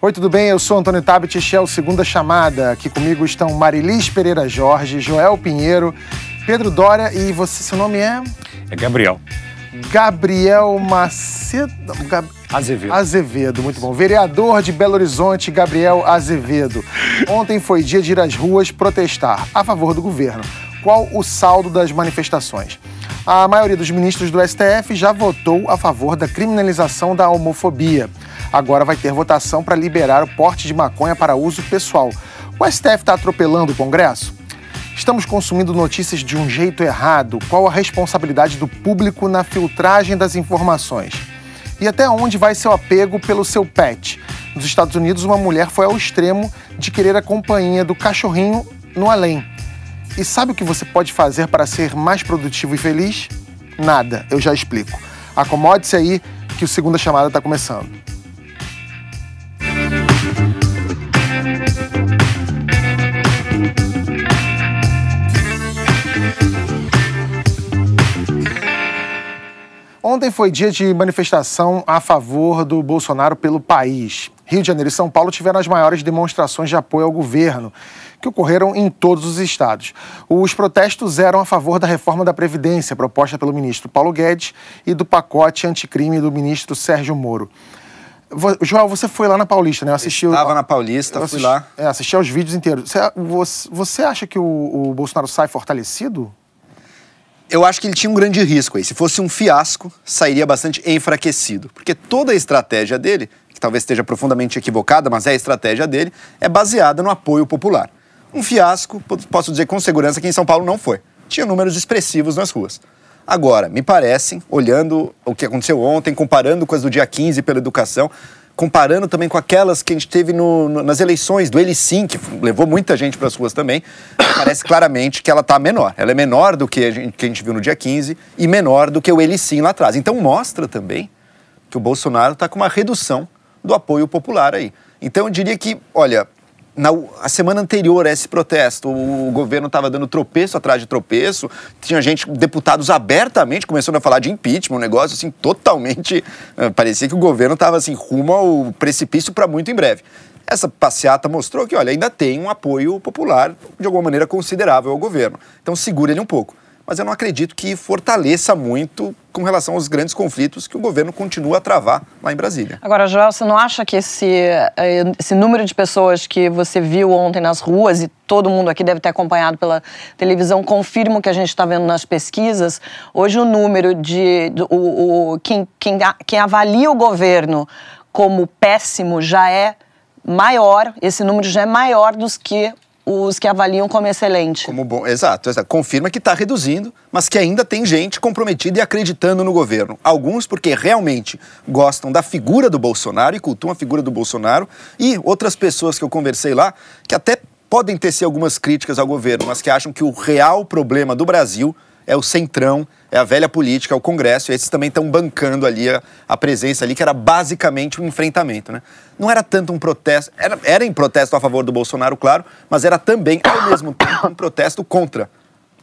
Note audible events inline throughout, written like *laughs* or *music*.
Oi, tudo bem? Eu sou Antônio Tabet, este é o Segunda Chamada. Aqui comigo estão Marilis Pereira Jorge, Joel Pinheiro, Pedro Dória e você, seu nome é? É Gabriel. Gabriel Macedo. Gab... Azevedo. Azevedo, muito bom. Vereador de Belo Horizonte, Gabriel Azevedo. Ontem foi dia de ir às ruas protestar a favor do governo. Qual o saldo das manifestações? A maioria dos ministros do STF já votou a favor da criminalização da homofobia. Agora vai ter votação para liberar o porte de maconha para uso pessoal. O STF está atropelando o Congresso? Estamos consumindo notícias de um jeito errado. Qual a responsabilidade do público na filtragem das informações? E até onde vai seu apego pelo seu pet? Nos Estados Unidos, uma mulher foi ao extremo de querer a companhia do cachorrinho no além. E sabe o que você pode fazer para ser mais produtivo e feliz? Nada, eu já explico. Acomode-se aí que o segunda chamada está começando. Ontem foi dia de manifestação a favor do Bolsonaro pelo país. Rio de Janeiro e São Paulo tiveram as maiores demonstrações de apoio ao governo, que ocorreram em todos os estados. Os protestos eram a favor da reforma da Previdência, proposta pelo ministro Paulo Guedes, e do pacote anticrime do ministro Sérgio Moro. João, você foi lá na Paulista, né? Assistiu. Estava na Paulista, assisti, fui lá. É, assisti aos vídeos inteiros. Você, você acha que o, o Bolsonaro sai fortalecido? Eu acho que ele tinha um grande risco aí. Se fosse um fiasco, sairia bastante enfraquecido. Porque toda a estratégia dele, que talvez esteja profundamente equivocada, mas é a estratégia dele, é baseada no apoio popular. Um fiasco, posso dizer com segurança que em São Paulo não foi. Tinha números expressivos nas ruas. Agora, me parece, olhando o que aconteceu ontem, comparando com as do dia 15 pela educação, comparando também com aquelas que a gente teve no, no, nas eleições do Ele Sim, que levou muita gente para as ruas também, parece claramente que ela está menor. Ela é menor do que a, gente, que a gente viu no dia 15 e menor do que o Ele Sim lá atrás. Então mostra também que o Bolsonaro está com uma redução do apoio popular aí. Então eu diria que, olha, na a semana anterior a esse protesto, o governo estava dando tropeço atrás de tropeço, tinha gente, deputados abertamente começando a falar de impeachment, um negócio assim totalmente. Uh, parecia que o governo estava assim rumo ao precipício para muito em breve. Essa passeata mostrou que, olha, ainda tem um apoio popular de alguma maneira considerável ao governo. Então segura ele um pouco mas eu não acredito que fortaleça muito com relação aos grandes conflitos que o governo continua a travar lá em Brasília. Agora, Joel, você não acha que esse, eh, esse número de pessoas que você viu ontem nas ruas, e todo mundo aqui deve ter acompanhado pela televisão, confirma o que a gente está vendo nas pesquisas? Hoje o número de. O, o, quem, quem, quem avalia o governo como péssimo já é maior, esse número já é maior dos que os que avaliam como excelente. Como bom, exato, exato. confirma que está reduzindo, mas que ainda tem gente comprometida e acreditando no governo. Alguns porque realmente gostam da figura do Bolsonaro e cultuam a figura do Bolsonaro, e outras pessoas que eu conversei lá que até podem ter algumas críticas ao governo, mas que acham que o real problema do Brasil é o centrão, é a velha política, é o Congresso, e esses também estão bancando ali a, a, presença ali, que era basicamente um enfrentamento, né? Não era tanto um protesto, era, era em protesto a favor do Bolsonaro, claro, mas era também, ao mesmo tempo, um protesto contra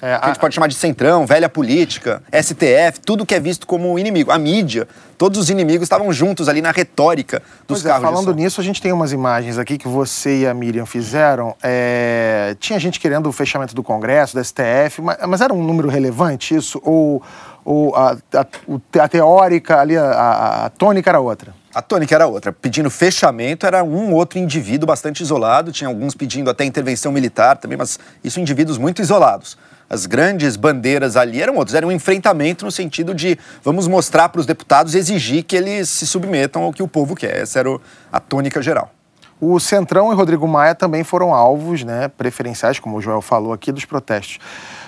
é, a... a... gente pode chamar de centrão, velha política, STF, tudo que é visto como inimigo. A mídia, todos os inimigos estavam juntos ali na retórica dos pois é, carros. É, falando nisso, a gente tem umas imagens aqui que você e a Miriam fizeram. É... Tinha gente querendo o fechamento do Congresso, do STF, mas, mas era um número relevante isso? Ou, ou a, a, a teórica ali, a, a tônica era outra? A tônica era outra. Pedindo fechamento era um outro indivíduo bastante isolado. Tinha alguns pedindo até intervenção militar também, mas isso indivíduos muito isolados as grandes bandeiras ali eram outras. Era um enfrentamento no sentido de vamos mostrar para os deputados e exigir que eles se submetam ao que o povo quer. Essa era a tônica geral. O Centrão e Rodrigo Maia também foram alvos né, preferenciais, como o Joel falou aqui, dos protestos.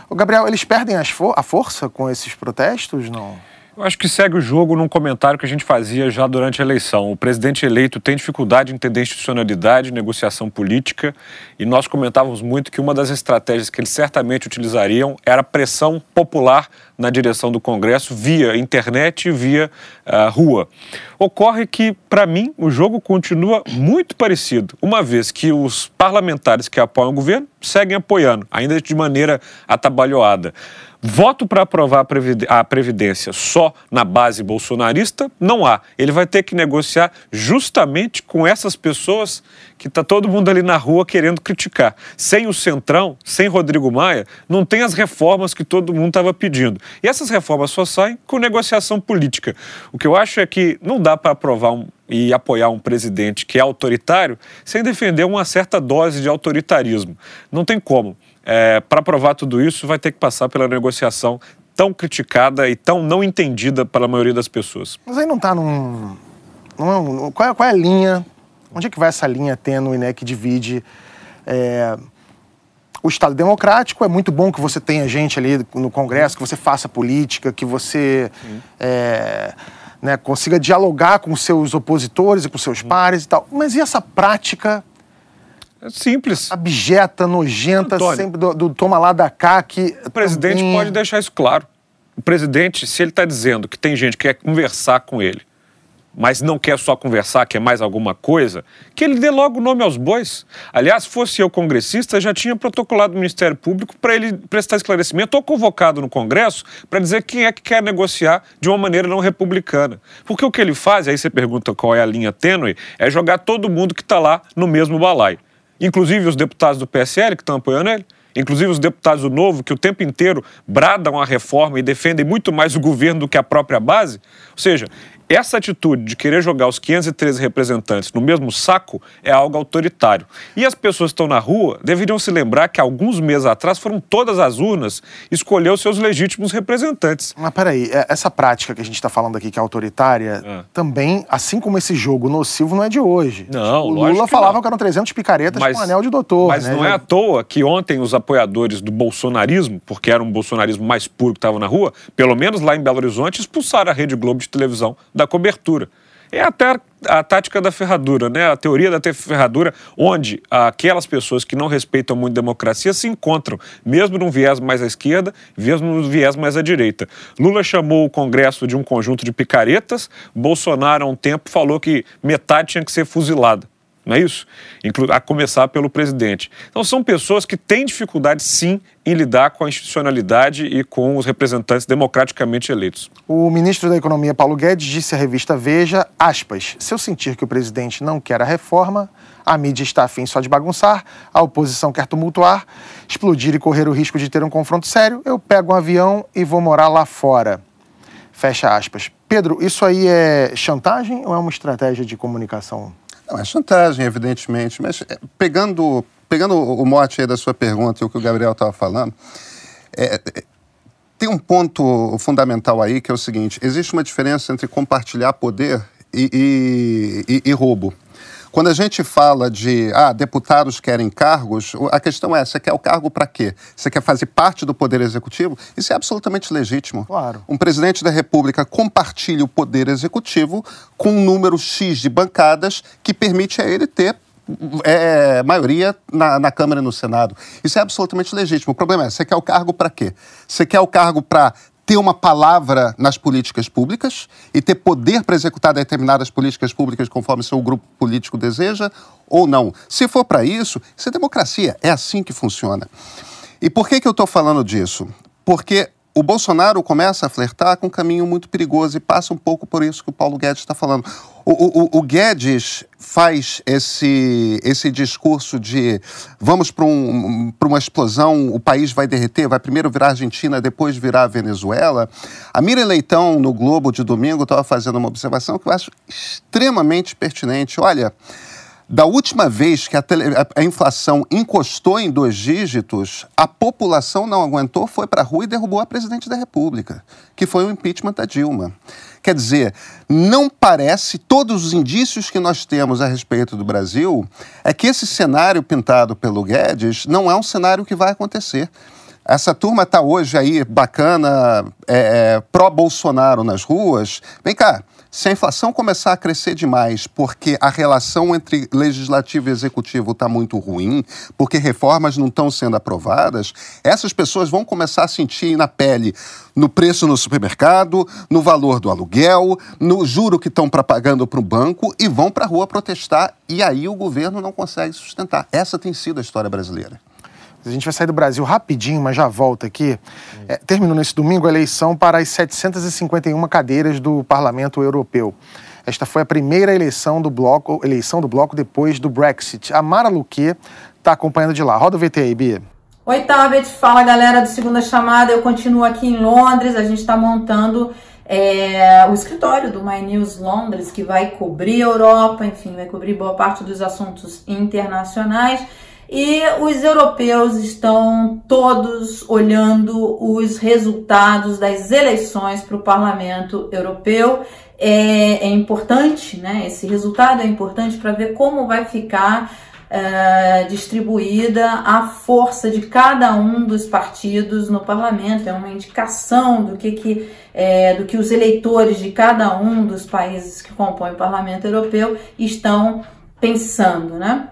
O Gabriel, eles perdem a força com esses protestos, não? Eu acho que segue o jogo num comentário que a gente fazia já durante a eleição. O presidente eleito tem dificuldade em entender institucionalidade, negociação política, e nós comentávamos muito que uma das estratégias que eles certamente utilizariam era pressão popular na direção do Congresso via internet e via uh, rua. Ocorre que, para mim, o jogo continua muito parecido, uma vez que os parlamentares que apoiam o governo seguem apoiando, ainda de maneira atabalhoada. Voto para aprovar a Previdência só na base bolsonarista? Não há. Ele vai ter que negociar justamente com essas pessoas que está todo mundo ali na rua querendo criticar. Sem o Centrão, sem Rodrigo Maia, não tem as reformas que todo mundo estava pedindo. E essas reformas só saem com negociação política. O que eu acho é que não dá para aprovar um, e apoiar um presidente que é autoritário sem defender uma certa dose de autoritarismo. Não tem como. É, para provar tudo isso, vai ter que passar pela negociação tão criticada e tão não entendida pela maioria das pessoas. Mas aí não está num. Não é, qual, é, qual é a linha? Onde é que vai essa linha tênue né, que divide é, o Estado democrático? É muito bom que você tenha gente ali no Congresso, que você faça política, que você é, né, consiga dialogar com seus opositores e com seus pares e tal. Mas e essa prática é simples. Abjeta, nojenta, Antônio, sempre do, do, toma lá da cá que. O presidente também... pode deixar isso claro. O presidente, se ele está dizendo que tem gente que quer conversar com ele, mas não quer só conversar, quer mais alguma coisa, que ele dê logo o nome aos bois. Aliás, se fosse eu congressista, já tinha protocolado o Ministério Público para ele prestar esclarecimento ou convocado no Congresso para dizer quem é que quer negociar de uma maneira não republicana. Porque o que ele faz, aí você pergunta qual é a linha tênue, é jogar todo mundo que está lá no mesmo balaio inclusive os deputados do PSL que estão apoiando ele, inclusive os deputados do Novo, que o tempo inteiro bradam a reforma e defendem muito mais o governo do que a própria base. Ou seja, essa atitude de querer jogar os 513 representantes no mesmo saco é algo autoritário. E as pessoas que estão na rua deveriam se lembrar que alguns meses atrás foram todas as urnas escolher os seus legítimos representantes. Mas peraí, é, essa prática que a gente está falando aqui, que é autoritária, é. também, assim como esse jogo nocivo, não é de hoje. Não, o Lula que falava não. que eram 300 picaretas mas, com anel de doutor. Mas né? não é à toa que ontem os apoiadores do bolsonarismo, porque era um bolsonarismo mais puro que estava na rua, pelo menos lá em Belo Horizonte, expulsaram a Rede Globo de televisão da cobertura. É até a tática da ferradura, né? A teoria da ferradura, onde aquelas pessoas que não respeitam muito a democracia se encontram, mesmo num viés mais à esquerda, mesmo num viés mais à direita. Lula chamou o Congresso de um conjunto de picaretas, Bolsonaro, há um tempo, falou que metade tinha que ser fuzilada não é isso? A começar pelo presidente. Então, são pessoas que têm dificuldade, sim, em lidar com a institucionalidade e com os representantes democraticamente eleitos. O ministro da Economia, Paulo Guedes, disse à revista Veja, aspas, se eu sentir que o presidente não quer a reforma, a mídia está afim só de bagunçar, a oposição quer tumultuar, explodir e correr o risco de ter um confronto sério, eu pego um avião e vou morar lá fora. Fecha aspas. Pedro, isso aí é chantagem ou é uma estratégia de comunicação? Não, é chantagem, evidentemente, mas é, pegando, pegando o mote aí da sua pergunta e o que o Gabriel estava falando, é, é, tem um ponto fundamental aí que é o seguinte: existe uma diferença entre compartilhar poder e, e, e, e roubo. Quando a gente fala de, ah, deputados querem cargos, a questão é, você quer o cargo para quê? Você quer fazer parte do Poder Executivo? Isso é absolutamente legítimo. Claro. Um presidente da República compartilha o Poder Executivo com um número X de bancadas que permite a ele ter é, maioria na, na, Câmara e no Senado. Isso é absolutamente legítimo. O problema é, você quer o cargo para quê? Você quer o cargo para ter uma palavra nas políticas públicas e ter poder para executar determinadas políticas públicas conforme seu grupo político deseja ou não. Se for para isso, isso é democracia. É assim que funciona. E por que, que eu estou falando disso? Porque o Bolsonaro começa a flertar com um caminho muito perigoso e passa um pouco por isso que o Paulo Guedes está falando. O, o, o, Guedes faz esse, esse discurso de vamos para um, uma explosão, o país vai derreter, vai primeiro virar Argentina, depois virar Venezuela. A Mira Leitão, no Globo de domingo, estava fazendo uma observação que eu acho extremamente pertinente. Olha, da última vez que a, tele, a, inflação encostou em dois dígitos, a população não aguentou, foi para a rua e derrubou a presidente da República, que foi o impeachment da Dilma. Quer dizer, não parece, todos os indícios que nós temos a respeito do Brasil, é que esse cenário pintado pelo Guedes não é um cenário que vai acontecer. Essa turma está hoje aí bacana, é, é, pró-Bolsonaro nas ruas. Vem cá, se a inflação começar a crescer demais porque a relação entre legislativo e executivo está muito ruim, porque reformas não estão sendo aprovadas, essas pessoas vão começar a sentir na pele no preço no supermercado, no valor do aluguel, no juro que estão pagando para o banco e vão para a rua protestar. E aí o governo não consegue sustentar. Essa tem sido a história brasileira. A gente vai sair do Brasil rapidinho, mas já volta aqui. É, terminou nesse domingo a eleição para as 751 cadeiras do Parlamento Europeu. Esta foi a primeira eleição do bloco, eleição do bloco depois do Brexit. A Mara Luque está acompanhando de lá. Roda o VT aí, Bia. Oi, Tabet. Fala, galera do Segunda Chamada. Eu continuo aqui em Londres. A gente está montando é, o escritório do My News Londres, que vai cobrir a Europa, enfim, vai cobrir boa parte dos assuntos internacionais. E os europeus estão todos olhando os resultados das eleições para o Parlamento Europeu. É, é, importante, né? Esse resultado é importante para ver como vai ficar é, distribuída a força de cada um dos partidos no parlamento, é uma indicação do que, que, é, do que os eleitores de cada um dos países que compõem o parlamento europeu estão pensando, né?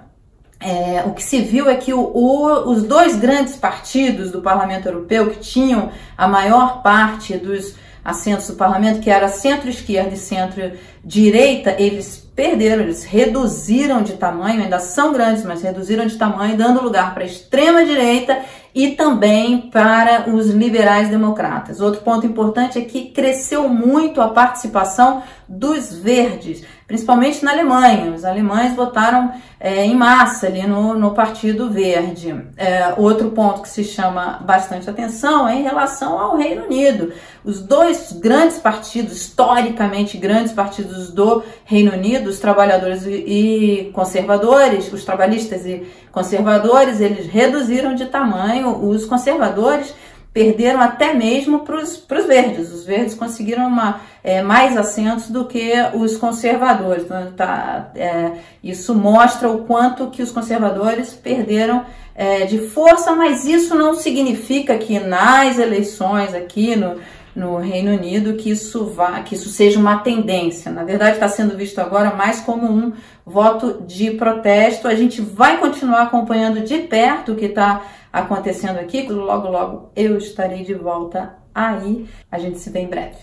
É, o que se viu é que o, o, os dois grandes partidos do parlamento europeu, que tinham a maior parte dos assentos do parlamento, que era centro-esquerda e centro-direita, eles perderam, eles reduziram de tamanho, ainda são grandes, mas reduziram de tamanho, dando lugar para a extrema-direita e também para os liberais democratas. Outro ponto importante é que cresceu muito a participação dos verdes, principalmente na Alemanha. Os alemães votaram é, em massa ali no, no Partido Verde. É, outro ponto que se chama bastante atenção é em relação ao Reino Unido. Os dois grandes partidos, historicamente grandes partidos do Reino Unido, os trabalhadores e conservadores, os trabalhistas e conservadores, eles reduziram de tamanho, os conservadores perderam até mesmo para os verdes. Os verdes conseguiram uma, é, mais assentos do que os conservadores. Então, tá, é, isso mostra o quanto que os conservadores perderam é, de força, mas isso não significa que nas eleições aqui no, no Reino Unido que isso vá, que isso seja uma tendência. Na verdade, está sendo visto agora mais como um voto de protesto. A gente vai continuar acompanhando de perto o que está acontecendo aqui. Logo, logo eu estarei de volta aí. A gente se vê em breve.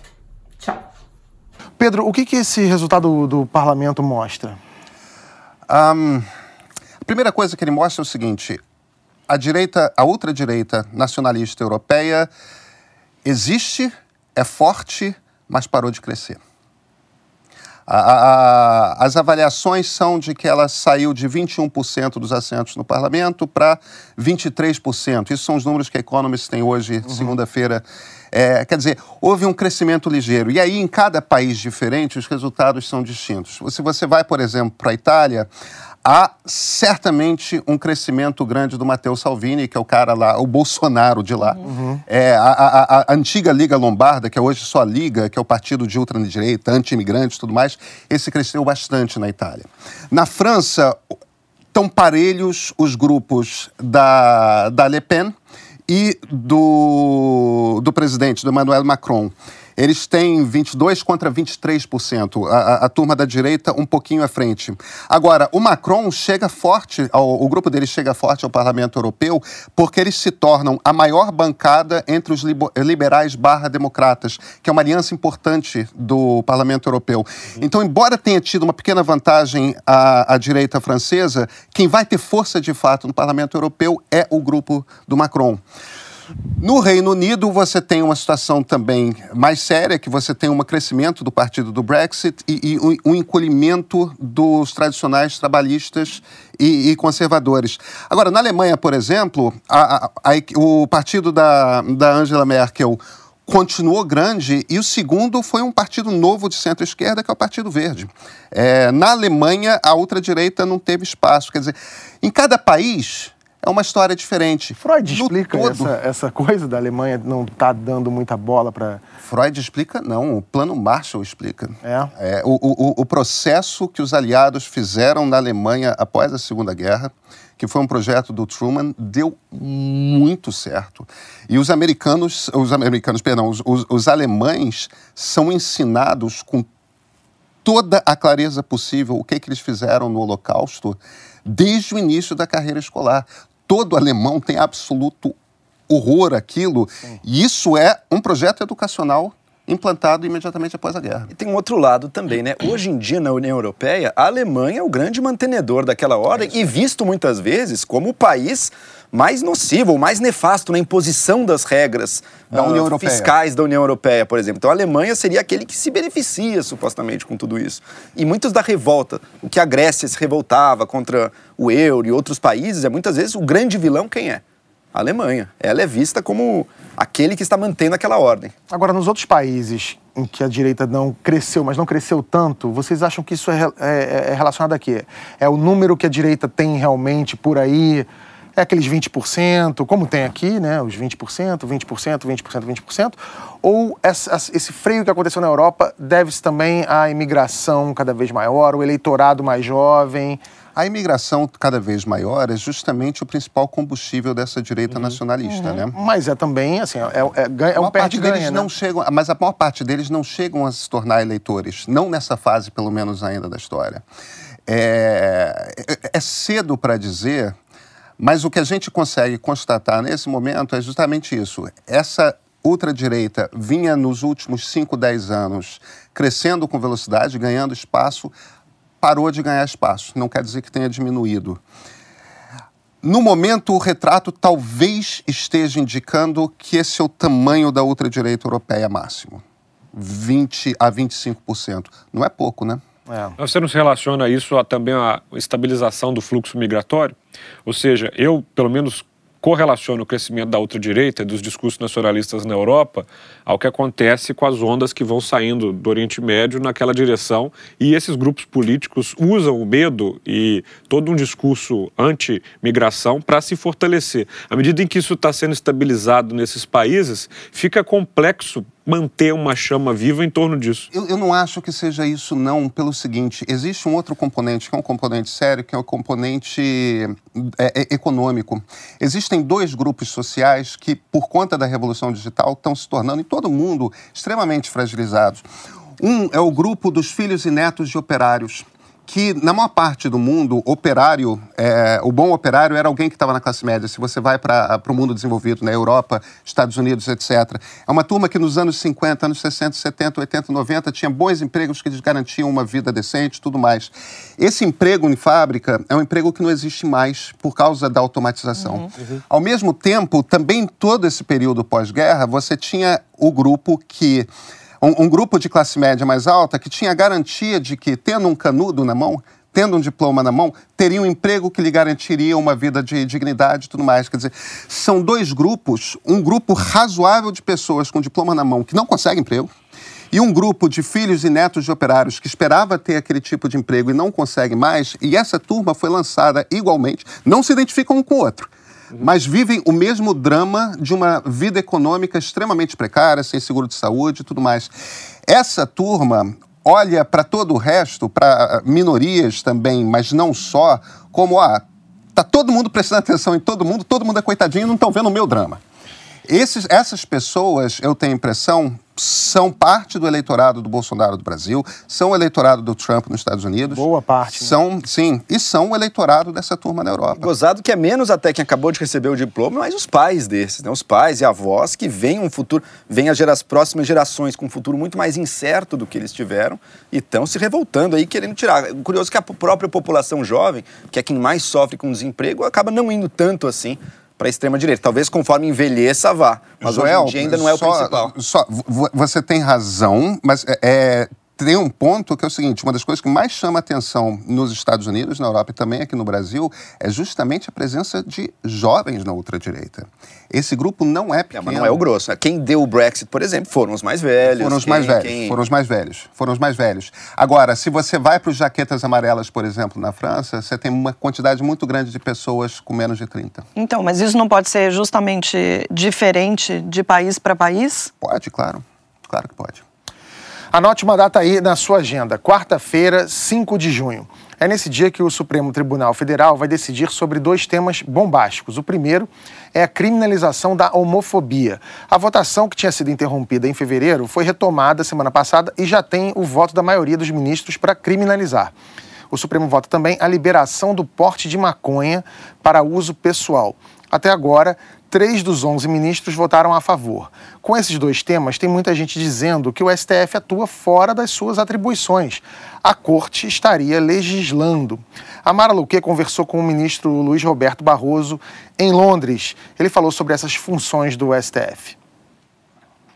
Tchau. Pedro, o que, que esse resultado do, parlamento mostra? Um, a primeira coisa que ele mostra é o seguinte: a direita, a ultradireita nacionalista europeia existe é forte, mas parou de crescer. A, a, as avaliações são de que ela saiu de 21% dos assentos no parlamento para 23%. Isso são os números que a Economist tem hoje, uhum. segunda-feira. É, quer dizer, houve um crescimento ligeiro. E aí, em cada país diferente, os resultados são distintos. Se você vai, por exemplo, para a Itália, há certamente um crescimento grande do Matteo Salvini, que é o cara lá, o Bolsonaro de lá. Uhum. É, a, a, a, antiga Liga Lombarda, que é hoje só a Liga, que é o partido de ultradireita, anti-imigrantes e tudo mais, esse cresceu bastante na Itália. Na França, estão parelhos os grupos da, da Le Pen e do, do presidente, do Emmanuel Macron. Eles têm 22 contra 23%. A, a, a, turma da direita um pouquinho à frente. Agora, o Macron chega forte, ao, o grupo dele chega forte ao Parlamento Europeu porque eles se tornam a maior bancada entre os liberais barra democratas, que é uma aliança importante do Parlamento Europeu. Então, embora tenha tido uma pequena vantagem a, a direita francesa, quem vai ter força de fato no Parlamento Europeu é o grupo do Macron. No Reino Unido, você tem uma situação também mais séria, que você tem um crescimento do partido do Brexit e, e um encolhimento dos tradicionais trabalhistas e, e, conservadores. Agora, na Alemanha, por exemplo, a, a, a, o partido da, da Angela Merkel continuou grande e o segundo foi um partido novo de centro-esquerda, que é o Partido Verde. É, na Alemanha, a ultradireita não teve espaço. Quer dizer, em cada país é uma história diferente. Freud no explica todo... essa, essa coisa da Alemanha não estar tá dando muita bola para. Freud explica, não. O plano Marshall explica. É. é o, o, o processo que os aliados fizeram na Alemanha após a Segunda Guerra, que foi um projeto do Truman, deu muito certo. E os americanos, os americanos, perdão, os, os, os alemães são ensinados com toda a clareza possível o que, que eles fizeram no Holocausto desde o início da carreira escolar todo alemão tem absoluto horror àquilo. Sim. E isso é um projeto educacional implantado imediatamente após a guerra. E tem um outro lado também, né? Hoje em dia, na União Europeia, a Alemanha é o grande mantenedor daquela ordem é e visto muitas vezes como o país mais nocivo, mais nefasto na imposição das regras da União uh, fiscais da União Europeia, por exemplo. Então a Alemanha seria aquele que se beneficia supostamente com tudo isso. E muitos da revolta, o que a Grécia se revoltava contra o euro e outros países, é muitas vezes o grande vilão quem é? A Alemanha. Ela é vista como aquele que está mantendo aquela ordem. Agora, nos outros países em que a direita não cresceu, mas não cresceu tanto, vocês acham que isso é, é, é relacionado a quê? É o número que a direita tem realmente por aí? É aqueles 20%, como tem aqui, né? Os 20%, 20%, 20%, 20%. Ou esse freio que aconteceu na Europa deve-se também à imigração cada vez maior, o eleitorado mais jovem? A imigração cada vez maior é justamente o principal combustível dessa direita uhum. nacionalista, uhum. né? Mas é também, assim, é, é, é um perde-ganha, né? não chegam, Mas a maior parte deles não chegam a se tornar eleitores, não nessa fase, pelo menos, ainda da história. É, é, é cedo para dizer, mas o que a gente consegue constatar nesse momento é justamente isso. Essa ultradireita vinha nos últimos 5, 10 anos crescendo com velocidade, ganhando espaço, parou de ganhar espaço, não quer dizer que tenha diminuído. No momento, o retrato talvez esteja indicando que esse é o tamanho da ultradireita europeia máximo. 20 a 25%. Não é pouco, né? É. Você não se relaciona isso a, também à estabilização do fluxo migratório? Ou seja, eu, pelo menos correlaciona o crescimento da ultradireita e dos discursos nacionalistas na Europa ao que acontece com as ondas que vão saindo do Oriente Médio naquela direção e esses grupos políticos usam o medo e todo um discurso anti-migração para se fortalecer. À medida em que isso está sendo estabilizado nesses países, fica complexo manter uma chama viva em torno disso. Eu, eu, não acho que seja isso, não, pelo seguinte: existe um outro componente, que é um componente sério, que é o componente é, é, econômico. Existem dois grupos sociais que, por conta da revolução digital, estão se tornando, em todo mundo, extremamente fragilizados. Um é o grupo dos filhos e netos de operários que na maior parte do mundo, operário, é, o bom operário era alguém que estava na classe média. Se você vai para o mundo desenvolvido, na né, Europa, Estados Unidos, etc. É uma turma que nos anos 50, anos 60, 70, 80, 90 tinha bons empregos que lhes garantiam uma vida decente tudo mais. Esse emprego em fábrica é um emprego que não existe mais por causa da automatização. Uhum. Uhum. Ao mesmo tempo, também todo esse período pós-guerra, você tinha o grupo que um, um grupo de classe média mais alta que tinha garantia de que, tendo um canudo na mão, tendo um diploma na mão, teria um emprego que lhe garantiria uma vida de dignidade e tudo mais. Quer dizer, são dois grupos, um grupo razoável de pessoas com diploma na mão que não consegue emprego, e um grupo de filhos e netos de operários que esperava ter aquele tipo de emprego e não consegue mais, e essa turma foi lançada igualmente, não se identificam um com o outro mas vivem o mesmo drama de uma vida econômica extremamente precária, sem seguro de saúde e tudo mais. Essa turma olha para todo o resto, para minorias também, mas não só, como, ah, tá todo mundo prestando atenção em todo mundo, todo mundo é coitadinho não estão vendo o meu drama. Esses, essas pessoas, eu tenho a impressão, são parte do eleitorado do Bolsonaro do Brasil, são o eleitorado do Trump nos Estados Unidos. Boa parte. Né? São, né? sim, e são o eleitorado dessa turma na Europa. Gozado que é menos até quem acabou de receber o diploma, mas os pais desses, né? Os pais e avós que veem um futuro, veem as, gera, as próximas gerações com um futuro muito mais incerto do que eles tiveram e estão se revoltando aí, querendo tirar. Curioso que a própria população jovem, que é quem mais sofre com desemprego, acaba não indo tanto assim para a extrema-direita. Talvez conforme envelheça vá, mas Joel, hoje em dia ainda não é só, o principal. Só, você tem razão, mas é, é tem um ponto que é o seguinte: uma das coisas que mais chama atenção nos Estados Unidos, na Europa e também aqui no Brasil é justamente a presença de jovens na ultradireita. Esse grupo não é pequeno. É, mas não é o grosso. Né? Quem deu o Brexit, por exemplo, foram os mais velhos. Foram os quem, mais velhos. Quem... Foram os mais velhos. Foram os mais velhos. Agora, se você vai para os jaquetas amarelas, por exemplo, na França, você tem uma quantidade muito grande de pessoas com menos de 30. Então, mas isso não pode ser justamente diferente de país para país? Pode, claro. Claro que pode. Anote uma data aí na sua agenda, quarta-feira, 5 de junho. É nesse dia que o Supremo Tribunal Federal vai decidir sobre dois temas bombásticos. O primeiro é a criminalização da homofobia. A votação, que tinha sido interrompida em fevereiro, foi retomada semana passada e já tem o voto da maioria dos ministros para criminalizar. O Supremo vota também a liberação do porte de maconha para uso pessoal. Até agora, três dos 11 ministros votaram a favor. Com esses dois temas, tem muita gente dizendo que o STF atua fora das suas atribuições. A corte estaria legislando. A Mara Luque conversou com o ministro Luiz Roberto Barroso em Londres. Ele falou sobre essas funções do STF.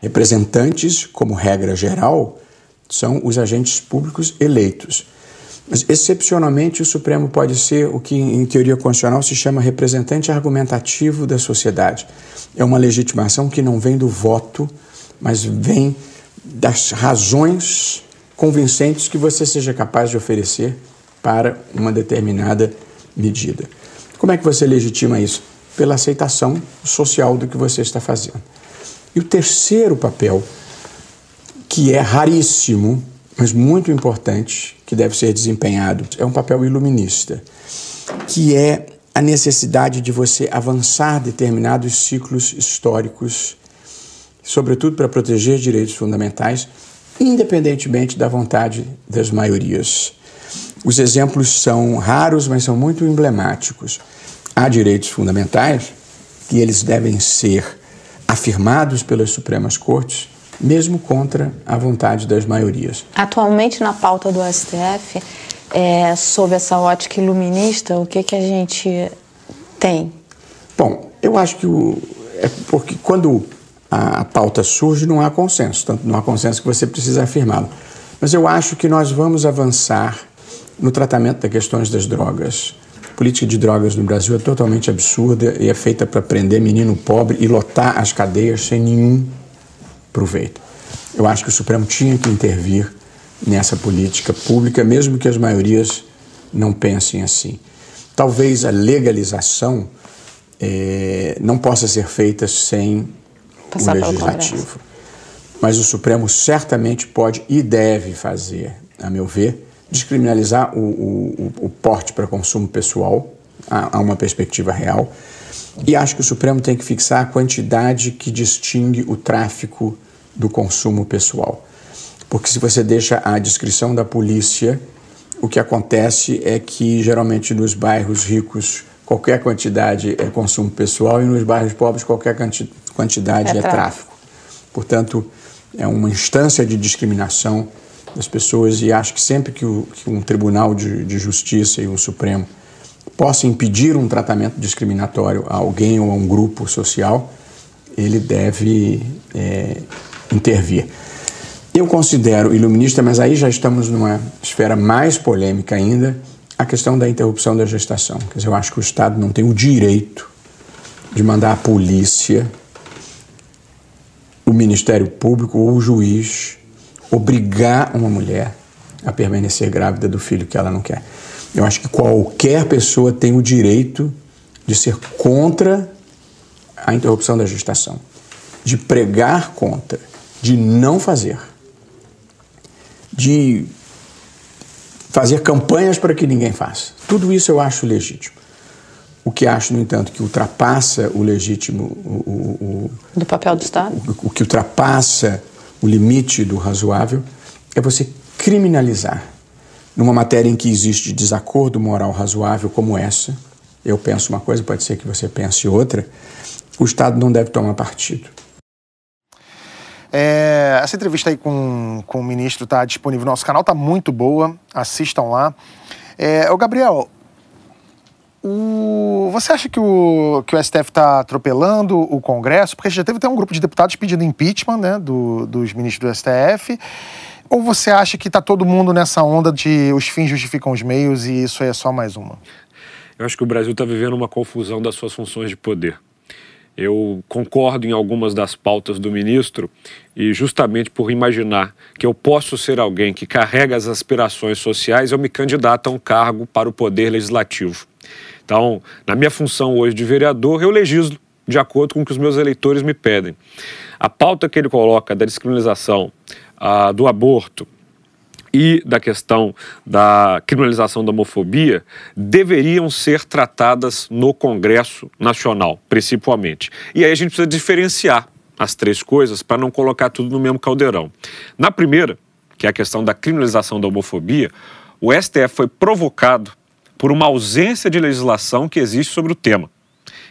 Representantes, como regra geral, são os agentes públicos eleitos. Mas, excepcionalmente, o Supremo pode ser o que, em teoria constitucional, se chama representante argumentativo da sociedade. É uma legitimação que não vem do voto, mas vem das razões convincentes que você seja capaz de oferecer para uma determinada medida. Como é que você legitima isso? Pela aceitação social do que você está fazendo. E o terceiro papel, que é raríssimo, mas muito importante, que deve ser desempenhado, é um papel iluminista, que é a necessidade de você avançar determinados ciclos históricos, sobretudo para proteger direitos fundamentais, independentemente da vontade das maiorias. Os exemplos são raros, mas são muito emblemáticos. Há direitos fundamentais que eles devem ser afirmados pelas Supremas Cortes mesmo contra a vontade das maiorias. Atualmente, na pauta do STF, é, sob essa ótica iluminista, o que, que a gente tem? Bom, eu acho que o, é porque quando a, a pauta surge, não há consenso, tanto não há consenso que você precisa afirmá-lo. Mas eu acho que nós vamos avançar no tratamento das questões das drogas. A política de drogas no Brasil é totalmente absurda e é feita para prender menino pobre e lotar as cadeias sem nenhum proveito. Eu acho que o Supremo tinha que intervir nessa política pública, mesmo que as maiorias não pensem assim. Talvez a legalização é, não possa ser feita sem Passar o legislativo. Mas o Supremo certamente pode e deve fazer, a meu ver, descriminalizar o, o, o porte para consumo pessoal, a, a uma perspectiva real. E acho que o Supremo tem que fixar a quantidade que distingue o tráfico do consumo pessoal. Porque se você deixa a descrição da polícia, o que acontece é que geralmente nos bairros ricos qualquer quantidade é consumo pessoal e nos bairros pobres qualquer quantidade é, é tráfico. Portanto, é uma instância de discriminação das pessoas e acho que sempre que, o, que um tribunal de, de justiça e o Supremo possa impedir um tratamento discriminatório a alguém ou a um grupo social, ele deve é, intervir. Eu considero iluminista, mas aí já estamos numa esfera mais polêmica ainda, a questão da interrupção da gestação. Quer dizer, eu acho que o Estado não tem o direito de mandar a polícia, o Ministério Público ou o juiz obrigar uma mulher a permanecer grávida do filho que ela não quer. Eu acho que qualquer pessoa tem o direito de ser contra a interrupção da gestação, de pregar contra, de não fazer, de fazer campanhas para que ninguém faça. Tudo isso eu acho legítimo. O que acho, no entanto, que ultrapassa o legítimo. O, o, o do papel do Estado? O, o que ultrapassa o limite do razoável é você criminalizar. Numa matéria em que existe desacordo moral razoável como essa, eu penso uma coisa, pode ser que você pense outra, o Estado não deve tomar partido. É, essa entrevista aí com, com o ministro está disponível no nosso canal, está muito boa, assistam lá. É, o Gabriel, o, você acha que o, que o STF está atropelando o Congresso? Porque já teve até um grupo de deputados pedindo impeachment né, do, dos ministros do STF. Ou você acha que está todo mundo nessa onda de os fins justificam os meios e isso é só mais uma? Eu acho que o Brasil está vivendo uma confusão das suas funções de poder. Eu concordo em algumas das pautas do ministro e justamente por imaginar que eu posso ser alguém que carrega as aspirações sociais, eu me candidato a um cargo para o poder legislativo. Então, na minha função hoje de vereador, eu legislo de acordo com o que os meus eleitores me pedem. A pauta que ele coloca da descriminalização uh, do aborto, e da questão da criminalização da homofobia deveriam ser tratadas no Congresso Nacional, principalmente. E aí a gente precisa diferenciar as três coisas para não colocar tudo no mesmo caldeirão. Na primeira, que é a questão da criminalização da homofobia, o STF foi provocado por uma ausência de legislação que existe sobre o tema.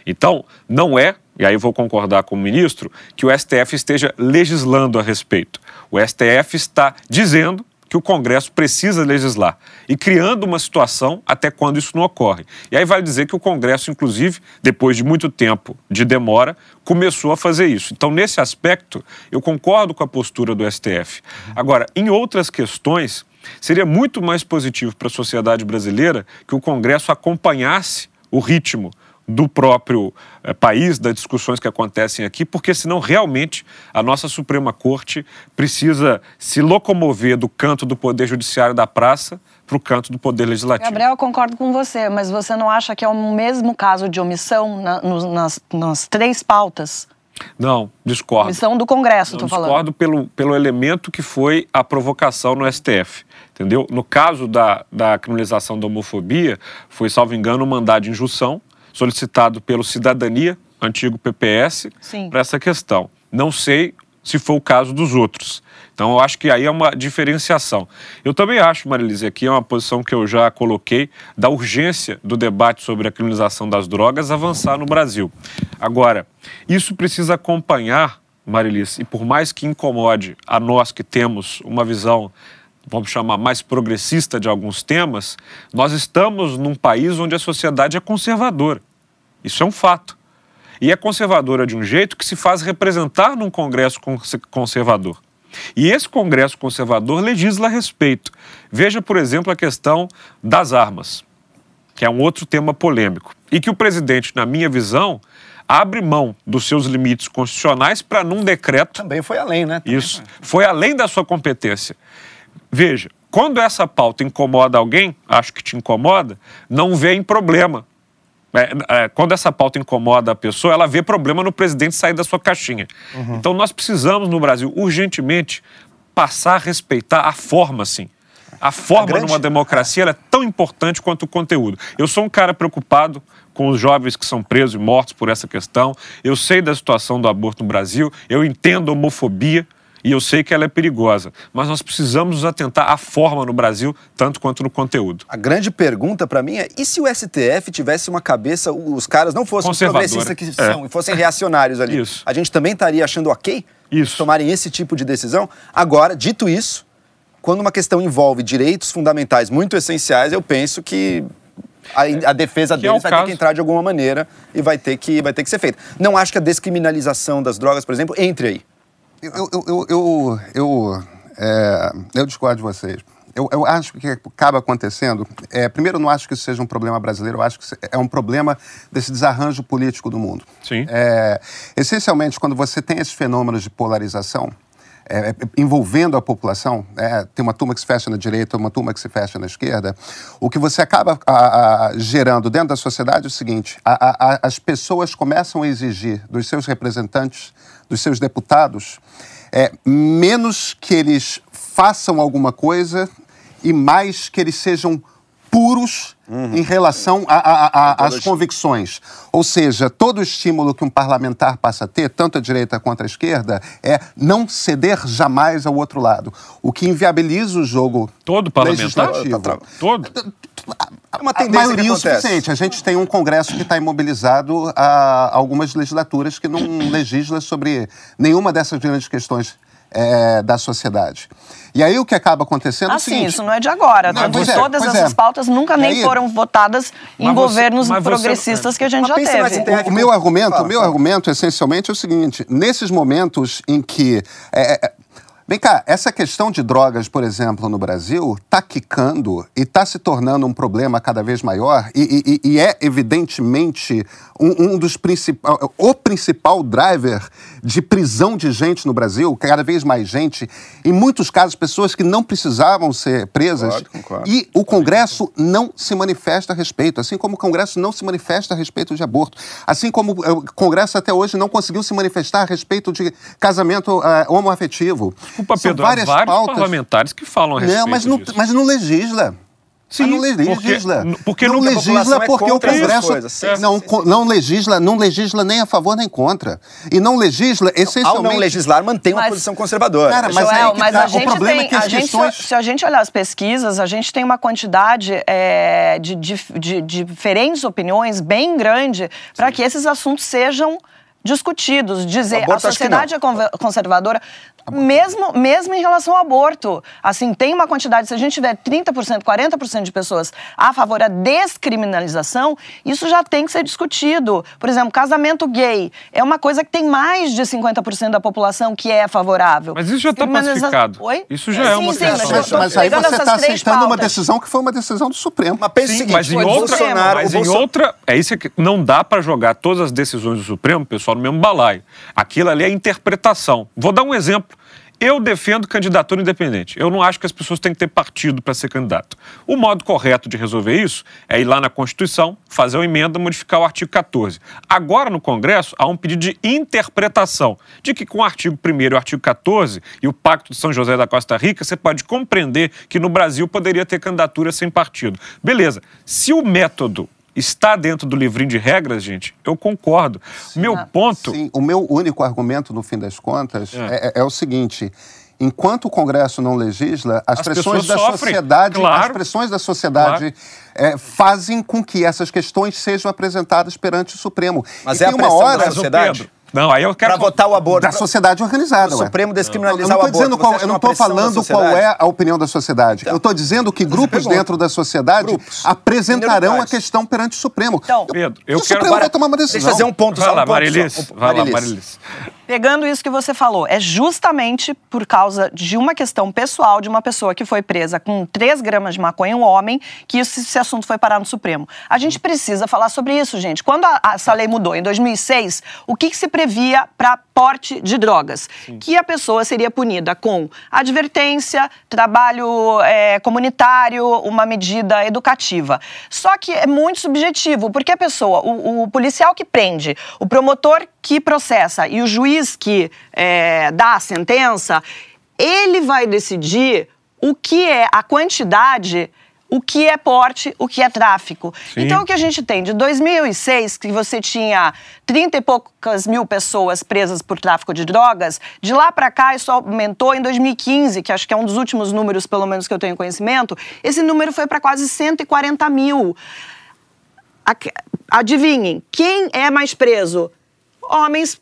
Então, não é, e aí vou concordar com o ministro, que o STF esteja legislando a respeito. O STF está dizendo que o Congresso precisa legislar e criando uma situação até quando isso não ocorre. E aí vai dizer que o Congresso, inclusive, depois de muito tempo de demora, começou a fazer isso. Então, nesse aspecto, eu concordo com a postura do STF. Agora, em outras questões, seria muito mais positivo para a sociedade brasileira que o Congresso acompanhasse o ritmo do próprio eh, país, das discussões que acontecem aqui, porque senão realmente a nossa Suprema Corte precisa se locomover do canto do Poder Judiciário da praça para o canto do Poder Legislativo. Gabriel, eu concordo com você, mas você não acha que é o mesmo caso de omissão na, nos, nas, nas três pautas? Não, discordo. Omissão do Congresso, estou falando. Discordo pelo, pelo elemento que foi a provocação no STF. Entendeu? No caso da, da criminalização da homofobia, foi, salvo engano, um mandado de injunção solicitado pelo Cidadania, antigo PPS, para essa questão. Não sei se foi o caso dos outros. Então, eu acho que aí é uma diferenciação. Eu também acho, Marilise, aqui é uma posição que eu já coloquei, da urgência do debate sobre a criminalização das drogas avançar no Brasil. Agora, isso precisa acompanhar, Marilise, e por mais que incomode a nós que temos uma visão vamos chamar mais progressista de alguns temas, nós estamos num país onde a sociedade é conservadora. Isso é um fato. E é conservadora de um jeito que se faz representar num Congresso conservador. E esse Congresso conservador legisla a respeito. Veja, por exemplo, a questão das armas, que é um outro tema polêmico. E que o presidente, na minha visão, abre mão dos seus limites constitucionais para, num decreto. Também foi além, né? Também isso. Foi além da sua competência. Veja, quando essa pauta incomoda alguém, acho que te incomoda, não vê em problema é, é, quando essa pauta incomoda a pessoa, ela vê problema no presidente sair da sua caixinha. Uhum. Então nós precisamos no Brasil urgentemente passar a respeitar a forma, sim. A forma a grande... numa democracia é tão importante quanto o conteúdo. Eu sou um cara preocupado com os jovens que são presos e mortos por essa questão. Eu sei da situação do aborto no Brasil, eu entendo a homofobia e eu sei que ela é perigosa, mas nós precisamos nos atentar à forma no Brasil, tanto quanto no conteúdo. A grande pergunta para mim é: e se o STF tivesse uma cabeça, os caras não fossem os progressistas que são, é. e fossem reacionários ali? Isso. A gente também estaria achando ok isso. tomarem esse tipo de decisão? Agora, dito isso, quando uma questão envolve direitos fundamentais muito essenciais, eu penso que a, a, defesa que deles é vai caso. ter que entrar de alguma maneira e vai ter, que, vai ter que ser feita. Não acho que a descriminalização das drogas, por exemplo, entre aí. Eu, eu, eu, eu, eu, é, eu discordo de vocês. Eu, eu, acho que o que acaba acontecendo. É, primeiro, eu não acho que isso seja um problema brasileiro, eu acho que é um problema desse desarranjo político do mundo. Sim. É, essencialmente, quando você tem esses fenômenos de polarização, é, é envolvendo a população, é, tem uma turma que se fecha na direita, uma turma que se fecha na esquerda, o que você acaba a, a, gerando dentro da sociedade é o seguinte: a, as pessoas começam a exigir dos seus representantes dos seus deputados, é, menos que eles façam alguma coisa e mais que eles sejam puros uhum. em relação às convicções. Ou seja, todo estímulo que um parlamentar passa a ter, tanto a direita quanto a esquerda, é não ceder jamais ao outro lado. O que inviabiliza o jogo todo parlamentar? legislativo. Todo? É uma tendência a maioria é o suficiente. A gente tem um Congresso que está imobilizado há algumas legislaturas que não legisla sobre nenhuma dessas grandes questões é, da sociedade. E aí o que acaba acontecendo ah, é o seguinte... sim, isso não é de agora. Não, é, todas essas é. pautas nunca nem aí, foram votadas em governos você, progressistas você, que a gente já teve. O, o, meu argumento, o meu argumento essencialmente é o seguinte: nesses momentos em que é, é Vem cá, essa questão de drogas, por exemplo, no Brasil, está quicando e está se tornando um problema cada vez maior e, e, e é, evidentemente, um, um dos principais, o principal driver de prisão de gente no Brasil, cada vez mais gente, em muitos casos, pessoas que não precisavam ser presas. Concordo, concordo. E o Congresso não se manifesta a respeito, assim como o Congresso não se manifesta a respeito de aborto, assim como o Congresso até hoje não conseguiu se manifestar a respeito de casamento uh, homoafetivo. Desculpa, Pedro, há vários pautas... parlamentares que falam a respeito Não, mas não, mas não legisla. Sim, Mas não legisla. porque- porque não a legisla é porque o contra essas Congresso coisas. Não, não legisla, não legisla nem a favor nem contra. E não legisla Ao essencialmente. não legislar, mantém uma Mas- posição conservadora. Cara, mas Joel, que mas tá. a O gente problema tem, é que as a gente, questões- se, se a gente olhar as pesquisas, a gente tem uma quantidade é, de, de- de- de diferentes opiniões bem grande para que esses assuntos sejam discutidos. Dizer a Aborto, que sociedade é conservadora, mesmo, mesmo em relação ao aborto. Assim, tem uma quantidade, se a gente tiver 30%, 40% de pessoas a favor da descriminalização, isso já tem que ser discutido. Por exemplo, casamento gay é uma coisa que tem mais de 50% da população que é favorável. Mas isso já tá Criminaliza- pacificado. Oi? Isso já é uma sim, questão. sim, Mas, mas aí você está aceitando uma decisão que foi uma decisão do Supremo. Mas pense o Sim, seguinte, mas em outra, Supremo. mas o em outra, é isso que não dá para jogar todas as decisões do Supremo, pessoal, no mesmo balaio. Aquilo ali é interpretação. Vou dar um exemplo. Eu defendo candidatura independente. Eu não acho que as pessoas têm que ter partido para ser candidato. O modo correto de resolver isso é ir lá na Constituição, fazer uma emenda, modificar o artigo 14. Agora, no Congresso, há um pedido de interpretação de que com o artigo 1 e o artigo 14 e o Pacto de São José da Costa Rica, você pode compreender que no Brasil poderia ter candidatura sem partido. Beleza. Se o método está dentro do livrinho de regras, gente, eu concordo. Meu ponto. Sim, o meu único argumento, no fim das contas, é, é- é o seguinte. Enquanto o Congresso não legisla, as, As pressões da sofrem, sociedade, claro. as pressões da sociedade eh, fazem com que essas questões sejam apresentadas perante o Supremo. Mas e é tem a uma da hora ô, sociedade? Não, aí eu quero. Para votar o aborto. da sociedade organizada. O ué. Supremo descriminalizar não o estou aborto. qual, eu não estou falando qual é a opinião da sociedade. Então, eu estou dizendo que grupos dentro da sociedade Grupos. apresentarão a questão perante o Supremo. Então, Pedro, eu o quero. Supremo vai tomar uma decisão. Deixa eu fazer um ponto Vai só. lá, um ponto Marilis. só. Um- Vai lá, Marilis. Pegando isso que você falou, é justamente por causa de uma questão pessoal de uma pessoa que foi presa com 3 gramas de maconha, um homem, que esse, esse assunto foi parar no Supremo. A gente precisa falar sobre isso, gente. Quando a- a- essa lei mudou em 2006, o que, que se previa para porte de drogas? Que a pessoa seria punida com advertência, trabalho é, comunitário, uma medida educativa. Só que é muito subjetivo, porque a pessoa, o, o policial que prende, o promotor que processa e o juiz que é, dá a sentença, ele vai decidir o que é a quantidade. O que é porte, o que é tráfico. Sim. Então, o que a gente tem de 2006, que você tinha 30 e poucas mil pessoas presas por tráfico de drogas, de lá para cá isso aumentou em 2015, que acho que é um dos últimos números, pelo menos que eu tenho conhecimento, esse número foi para quase 140 mil. Adivinhem, quem é mais preso? Homens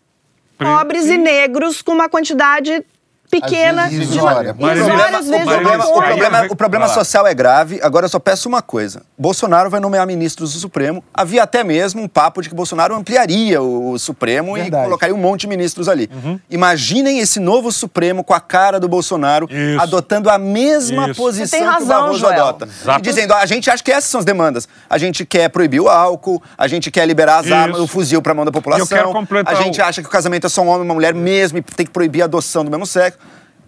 pobres e negros com uma quantidade pequena vezes de o vezes Marília, O problema, o problema, o social é grave. Agora eu só peço uma coisa: Bolsonaro vai nomear ministros do Supremo. Havia até mesmo um papo de que Bolsonaro ampliaria o, o Supremo Verdade. e colocaria um monte de ministros ali. Uhum. Imaginem esse novo Supremo com a cara do Bolsonaro Isso. adotando a mesma Isso. posição tem que o razão, Barroso Joel. adota. Exato. E dizendo, "Ó, a gente acha que essas são as demandas. A gente quer proibir o álcool, a gente quer liberar as Isso. armas, o fuzil para mão da população. a gente o- acha que o casamento é só um homem e uma mulher mesmo e tem que proibir a adoção do mesmo sexo.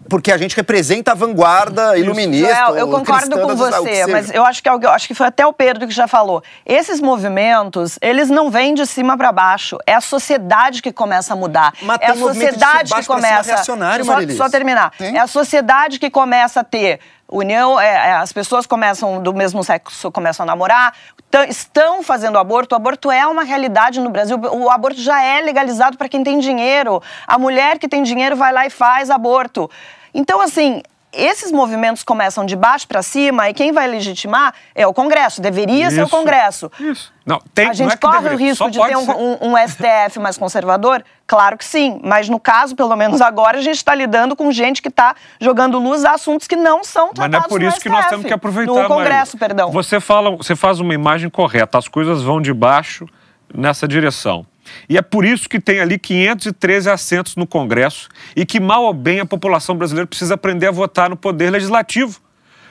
Porque a gente representa a vanguarda iluminista. Joel, eu concordo com você, mas eu acho que, eu acho que foi até o Pedro que já falou. Esses movimentos, eles não vêm de cima para baixo. É a sociedade que começa a mudar. Mas é a sociedade que começa. reacionário, só, Marilis. só terminar. Tem. É a sociedade que começa a ter união, é, é, as pessoas começam do mesmo sexo começam a namorar, tã- estão fazendo aborto. O aborto é uma realidade no Brasil. O aborto já é legalizado para quem tem dinheiro. A mulher que tem dinheiro vai lá e faz aborto. Então, assim. Esses movimentos começam de baixo para cima e quem vai legitimar é o Congresso. Deveria ser o Isso. Congresso. Isso. Não, tem, a gente é corre deveria, o risco de ter um, um- um STF mais conservador? Claro que sim. Mas no caso, pelo menos agora, a gente está lidando com gente que está jogando luz a assuntos que não são Mas tratados não é por isso que nós STF, temos que aproveitar, No Congresso, Marília. perdão. Você, fala, você faz uma imagem correta, as coisas vão de baixo nessa direção. E é por isso que tem ali 513 assentos no Congresso e que, mal ou bem, a população brasileira precisa aprender a votar no poder legislativo.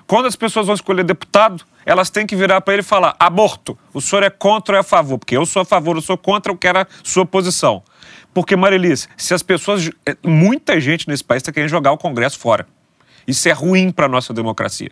Quando as pessoas vão escolher deputado, elas têm que virar para ele e falar: aborto, o senhor é contra ou é a favor? Porque eu sou a favor, eu sou contra, eu quero a sua posição. Porque, Marilis, se as pessoas. eh, Muita gente nesse país está querendo jogar o Congresso fora. Isso é ruim para a nossa democracia.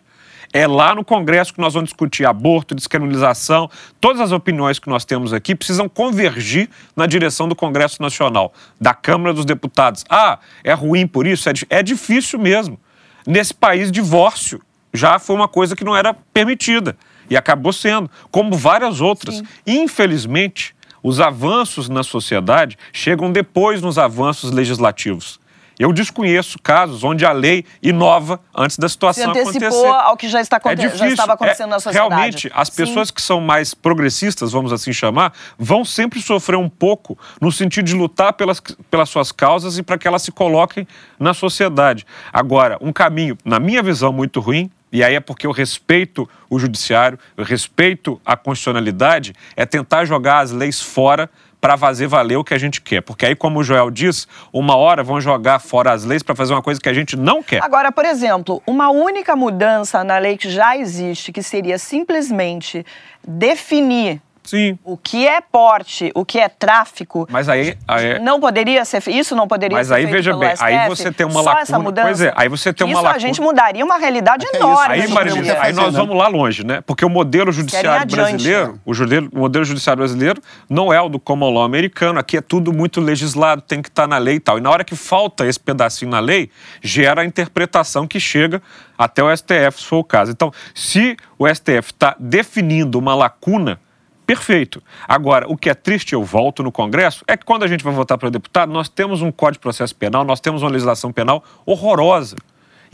É lá no Congresso que nós vamos discutir aborto, descriminalização, todas as opiniões que nós temos aqui precisam convergir na direção do Congresso Nacional, da Câmara dos Deputados. Ah, é ruim por isso? É, é difícil mesmo. Nesse país, divórcio já foi uma coisa que não era permitida. E acabou sendo, como várias outras. Infelizmente, os avanços na sociedade chegam depois nos avanços legislativos. Eu desconheço casos onde a lei inova antes da Se situação antecipou acontecer. ao que já, está, aconte- É difícil. já estava acontecendo É, na sociedade. Realmente, as Sim. pessoas que são mais progressistas, vamos assim chamar, vão sempre sofrer um pouco no sentido de lutar pelas, pelas suas causas e para que elas se coloquem na sociedade. Agora, um caminho, na minha visão, muito ruim, e aí é porque eu respeito o judiciário, eu respeito a constitucionalidade, é tentar jogar as leis fora para fazer valer o que a gente quer. Porque aí, como o Joel diz, uma hora vão jogar fora as leis para fazer uma coisa que a gente não quer. Agora, por exemplo, uma única mudança na lei que já existe, que seria simplesmente definir Sim. o que é porte, o que é tráfico, Mas aí, aí não poderia ser isso não poderia Mas ser aí, feito veja pelo bem, aí STF? você tem uma Só lacuna. essa mudança? Pois é, aí você tem uma isso lacuna. a gente mudaria uma realidade É é isso, enorme. Aí, Aí, Marisa, dia. aí nós fazendo, vamos lá longe, né? Porque o modelo judiciário adiante, brasileiro, né? o, judeu- o modelo judiciário brasileiro não é o do common law americano. Aqui é tudo muito legislado, tem que estar na lei e tal. E na hora que falta esse pedacinho na lei, gera a interpretação que chega até o STF, se for o caso. Então, se o STF está definindo uma lacuna, perfeito. Agora, o que é triste, eu volto no Congresso, é que quando a gente vai votar para deputado, nós temos um Código de Processo Penal, nós temos uma legislação penal horrorosa.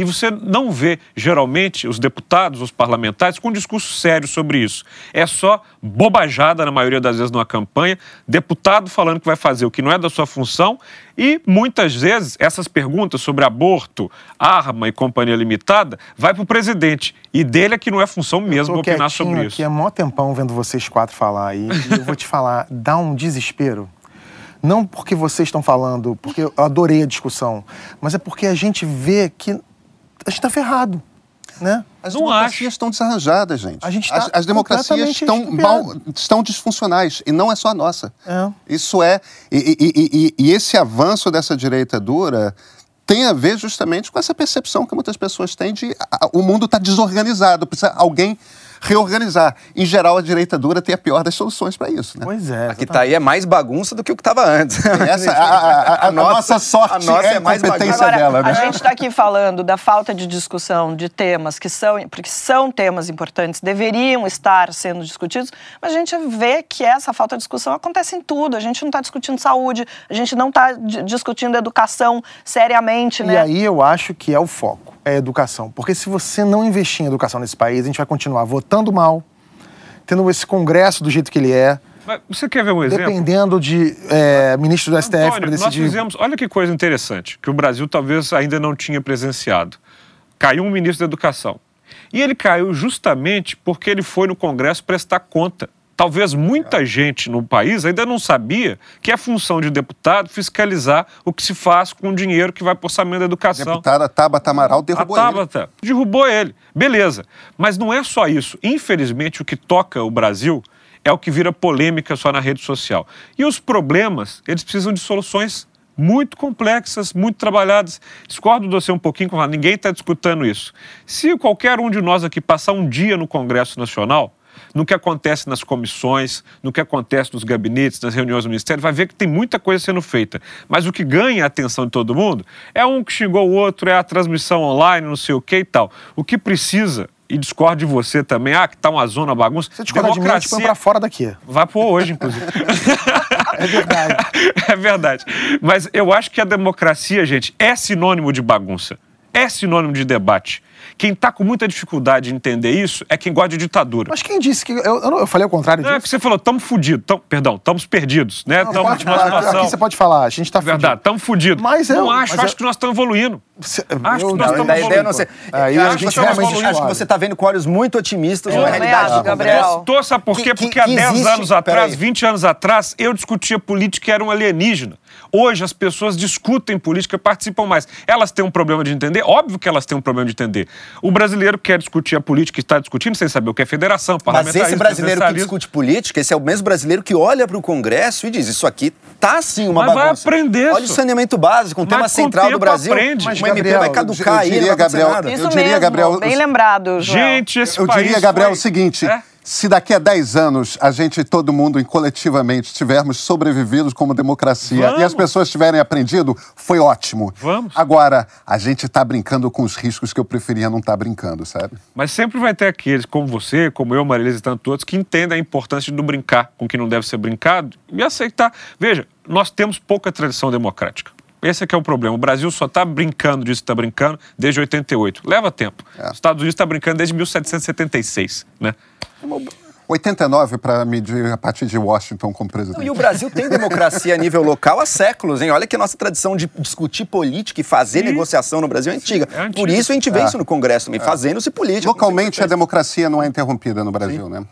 E você não vê, geralmente, os deputados, os parlamentares, com um discurso sério sobre isso. É só bobajada, na maioria das vezes, numa campanha, deputado falando que vai fazer o que não é da sua função, e muitas vezes essas perguntas sobre aborto, arma e companhia limitada vai para o presidente. E dele é que não é função mesmo opinar sobre aqui isso. há mó tempão vendo vocês quatro falar aí. E eu vou te falar, *laughs* dá um desespero. Não porque vocês estão falando, porque eu adorei a discussão, mas é porque a gente vê que a gente está ferrado, né? As Não democracias acho. estão desarranjadas, gente. A gente tá as, as democracias estão, mal, estão disfuncionais, e não é só a nossa. É. Isso é. E, e- e- e- e esse avanço dessa direita dura tem a ver justamente com essa percepção que muitas pessoas têm de a- o mundo está desorganizado, precisa alguém reorganizar. Em geral, a direita dura tem a pior das soluções para isso. Né? Pois é. A que tá aí é mais bagunça do que o que estava antes. Essa, *laughs* a, a- a- a nossa sorte a nossa é é a mais competência Agora, dela. a Né? gente está aqui falando da falta de discussão de temas que são, porque são temas importantes, deveriam estar sendo discutidos, mas a gente vê que essa falta de discussão acontece em tudo. A gente não está discutindo saúde, a gente não está discutindo educação seriamente, E né? aí eu acho que é o foco, é a educação. Porque se você não investir em educação nesse país, a gente vai continuar votando mal, tendo esse congresso do jeito que ele é, Mas você quer ver um exemplo? dependendo de é, ministro do STF para Antônio, nós decidir. fizemos, olha que coisa interessante, que o Brasil talvez ainda não tinha presenciado. Caiu um ministro da Educação. E ele caiu justamente porque ele foi no Congresso prestar conta. Talvez muita gente no país ainda não sabia que é função de deputado fiscalizar o que se faz com o dinheiro que vai para o orçamento da A educação. deputada Tabata Amaral derrubou a ele. Tabata derrubou ele. Beleza. Mas não é só isso. Infelizmente, o que toca o Brasil é o que vira polêmica só na rede social. E os problemas, eles precisam de soluções muito complexas, muito trabalhadas. Discordo de você um pouquinho, ninguém está discutindo isso. Se qualquer um de nós aqui passar um dia no Congresso Nacional, no que acontece nas comissões, no que acontece nos gabinetes, nas reuniões do Ministério, vai ver que tem muita coisa sendo feita. Mas o que ganha a atenção de todo mundo é um que xingou o outro, é a transmissão online, não sei o que e tal. O que precisa, e discordo de você também, ah, que tá uma zona bagunça. Você discorda de mim, eu te põe pra fora daqui. Vai pôr hoje, inclusive. *laughs* É verdade. *laughs* é verdade. Mas eu acho que a democracia, gente, é sinônimo de bagunça. É sinônimo de debate. Quem está com muita dificuldade de entender isso é quem gosta de ditadura. Mas quem disse que. Eu, eu, não- eu falei o contrário Não, é disso. que você falou, estamos fudidos. Tam, perdão, estamos perdidos, né? Não, pode numa falar, situação. aqui você pode falar, a gente tá Verdade, fudido. estamos fudidos. Mas não eu- acho, mas acho eu- que nós estamos evoluindo. Acho que nós não, estamos ideia não evoluindo. ser. Aí eu a acho que gente você, é acho que você está vendo com olhos muito otimistas uma também realidade. acho, Gabriel. Sabe por quê? Que- que- Porque há que 10 existe- anos atrás, peraí. 20 anos atrás, eu discutia política e era um alienígena. Hoje as pessoas discutem política, participam mais. Elas têm um problema de entender? Óbvio que elas têm um problema de entender. O brasileiro quer discutir a política e está discutindo sem saber o que é federação, Mas parlamentarismo, esse brasileiro que discute política, esse é o mesmo brasileiro que olha para o Congresso e diz: Isso aqui tá sim uma Mas vai bagunça. aprender, Olha o saneamento básico, um tema Mas com central tempo do Brasil. aprende. Mas, MP Gabriel, vai eu caducar eu aí, diria, vai acontecer Gabriel, eu diria, mesmo, Gabriel, bem lembrado, João. Gente, esse Eu país diria, Gabriel, foi- o seguinte: É? Se daqui a 10 anos a gente, todo mundo, coletivamente, tivermos sobrevivido como democracia Vamos. e as pessoas tiverem aprendido, foi ótimo. Vamos. Agora, a gente está brincando com os riscos que eu preferia não estar brincando, sabe? Mas sempre vai ter aqueles, como você, como eu, Marilisa e tantos outros, que entendem a importância de não brincar com o que não deve ser brincado e aceitar. Veja, nós temos pouca tradição democrática. Esse é que é o problema. O Brasil só está brincando disso que está brincando desde 88. Leva tempo. Os Estados Unidos está brincando desde 1776, né? 89 para medir a partir de Washington como presidente. E o Brasil tem democracia a nível local há séculos, hein? Olha que a nossa tradição de discutir política e fazer Sim. negociação no Brasil é antiga. É antiga. Por isso a gente vê isso no Congresso também, fazendo-se política. Localmente, a democracia não é interrompida no Brasil, né?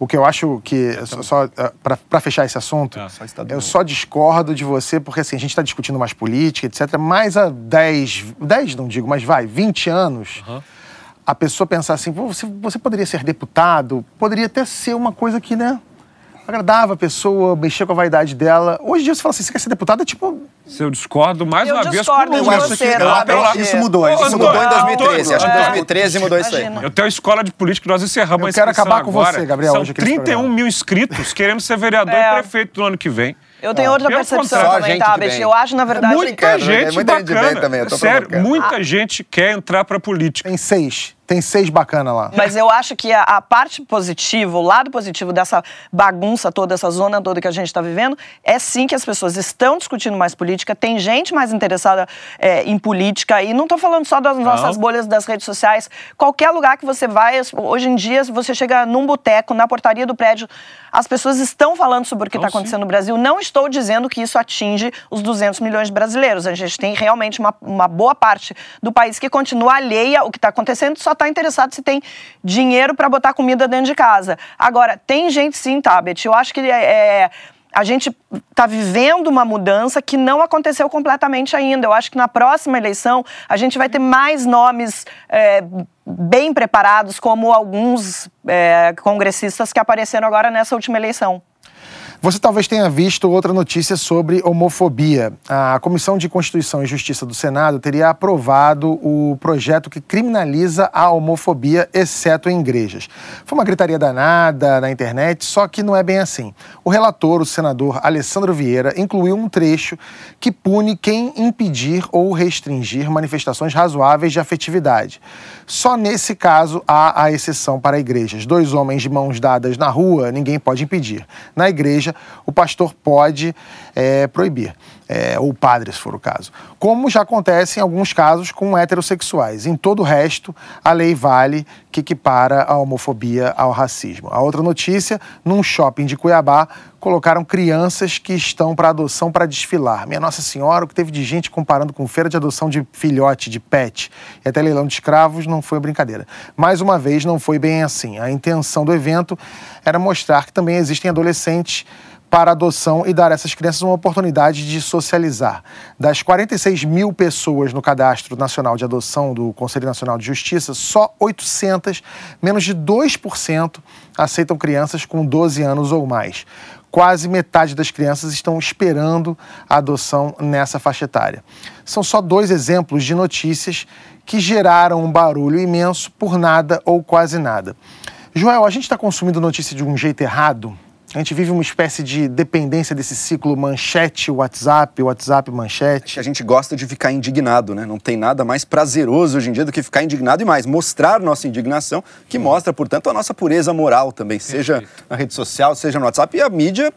O que eu acho que, só, só para fechar esse assunto, Ah, só eu só discordo de você, porque assim, a gente está discutindo mais política, etc. Mas há 10, 10 não digo, mas vai, 20 anos, a pessoa pensar assim, "Pô, você, você poderia ser deputado, poderia até ser uma coisa que, né, agradava a pessoa, mexer com a vaidade dela. Hoje em dia você fala assim, você quer ser deputado, é tipo, Se eu discordo, mais Eu uma vez, com o de Lula. você, Eu- tá, eu-? Isso mudou, isso mudou em 2013. Antônio, Acho que em é. 2013 mudou isso aí. Eu tenho a escola de política, nós encerramos Eu a quero acabar com agora. você, Gabriel, São hoje aqui nesse 31 programa. mil inscritos querendo ser vereador É. e prefeito no ano que vem. Eu tenho outra percepção também, tá. Eu acho, na verdade, Muita né? gente Muita gente de bem bacana. também, eu tô Sério, muita gente quer entrar pra política. tem seis. Tem seis bacana lá. Mas eu acho que a, a parte positiva, o lado positivo dessa bagunça toda, essa zona toda que a gente está vivendo, é sim que as pessoas estão discutindo mais política, tem gente mais interessada é, em política, e não estou falando só das nossas bolhas das redes sociais. Qualquer lugar que você vai, hoje em dia, você chega num boteco, na portaria do prédio, as pessoas estão falando sobre o que está Então, sim. acontecendo no Brasil. Não estou dizendo que isso atinge os 200 milhões de brasileiros. A gente tem realmente uma, uma boa parte do país que continua alheia ao que está acontecendo, só está interessado se tem dinheiro para botar comida dentro de casa. Agora, tem gente sim, Tabet. Eu acho que é, é, a gente está vivendo uma mudança que não aconteceu completamente ainda. Eu acho que na próxima eleição a gente vai ter mais nomes é, bem preparados, como alguns é, congressistas que apareceram agora nessa última eleição. Você talvez tenha visto outra notícia sobre homofobia. A Comissão de Constituição e Justiça do Senado teria aprovado o projeto que criminaliza a homofobia, exceto em igrejas. Foi uma gritaria danada na internet, só que não é bem assim. O relator, o senador Alessandro Vieira, incluiu um trecho que pune quem impedir ou restringir manifestações razoáveis de afetividade. Só nesse caso há a exceção para igrejas. Dois homens de mãos dadas na rua, ninguém pode impedir. Na igreja, o pastor pode é, proibir, é, ou padre, se for o caso. Como já acontece em alguns casos com heterossexuais. Em todo o resto, a lei vale que equipara a homofobia ao racismo. A outra notícia, num shopping de Cuiabá, colocaram crianças que estão para adoção para desfilar. Minha Nossa Senhora, o que teve de gente comparando com feira de adoção de filhote, de pet, e até leilão de escravos, não foi brincadeira. Mais uma vez, não foi bem assim. A intenção do evento era mostrar que também existem adolescentes para adoção e dar a essas crianças uma oportunidade de socializar. Das 46 mil pessoas no Cadastro Nacional de Adoção do Conselho Nacional de Justiça, só 800, menos de 2%, aceitam crianças com 12 anos ou mais. Quase metade das crianças estão esperando a adoção nessa faixa etária. São só dois exemplos de notícias que geraram um barulho imenso por nada ou quase nada. Joel, a gente está consumindo notícia de um jeito errado? A gente vive uma espécie de dependência desse ciclo manchete, WhatsApp, WhatsApp, manchete. que a gente gosta de ficar indignado, né? Não tem nada mais prazeroso hoje em dia do que ficar indignado e mais, mostrar nossa indignação, que mostra, portanto, a nossa pureza moral também, seja na rede social, seja no WhatsApp, e a mídia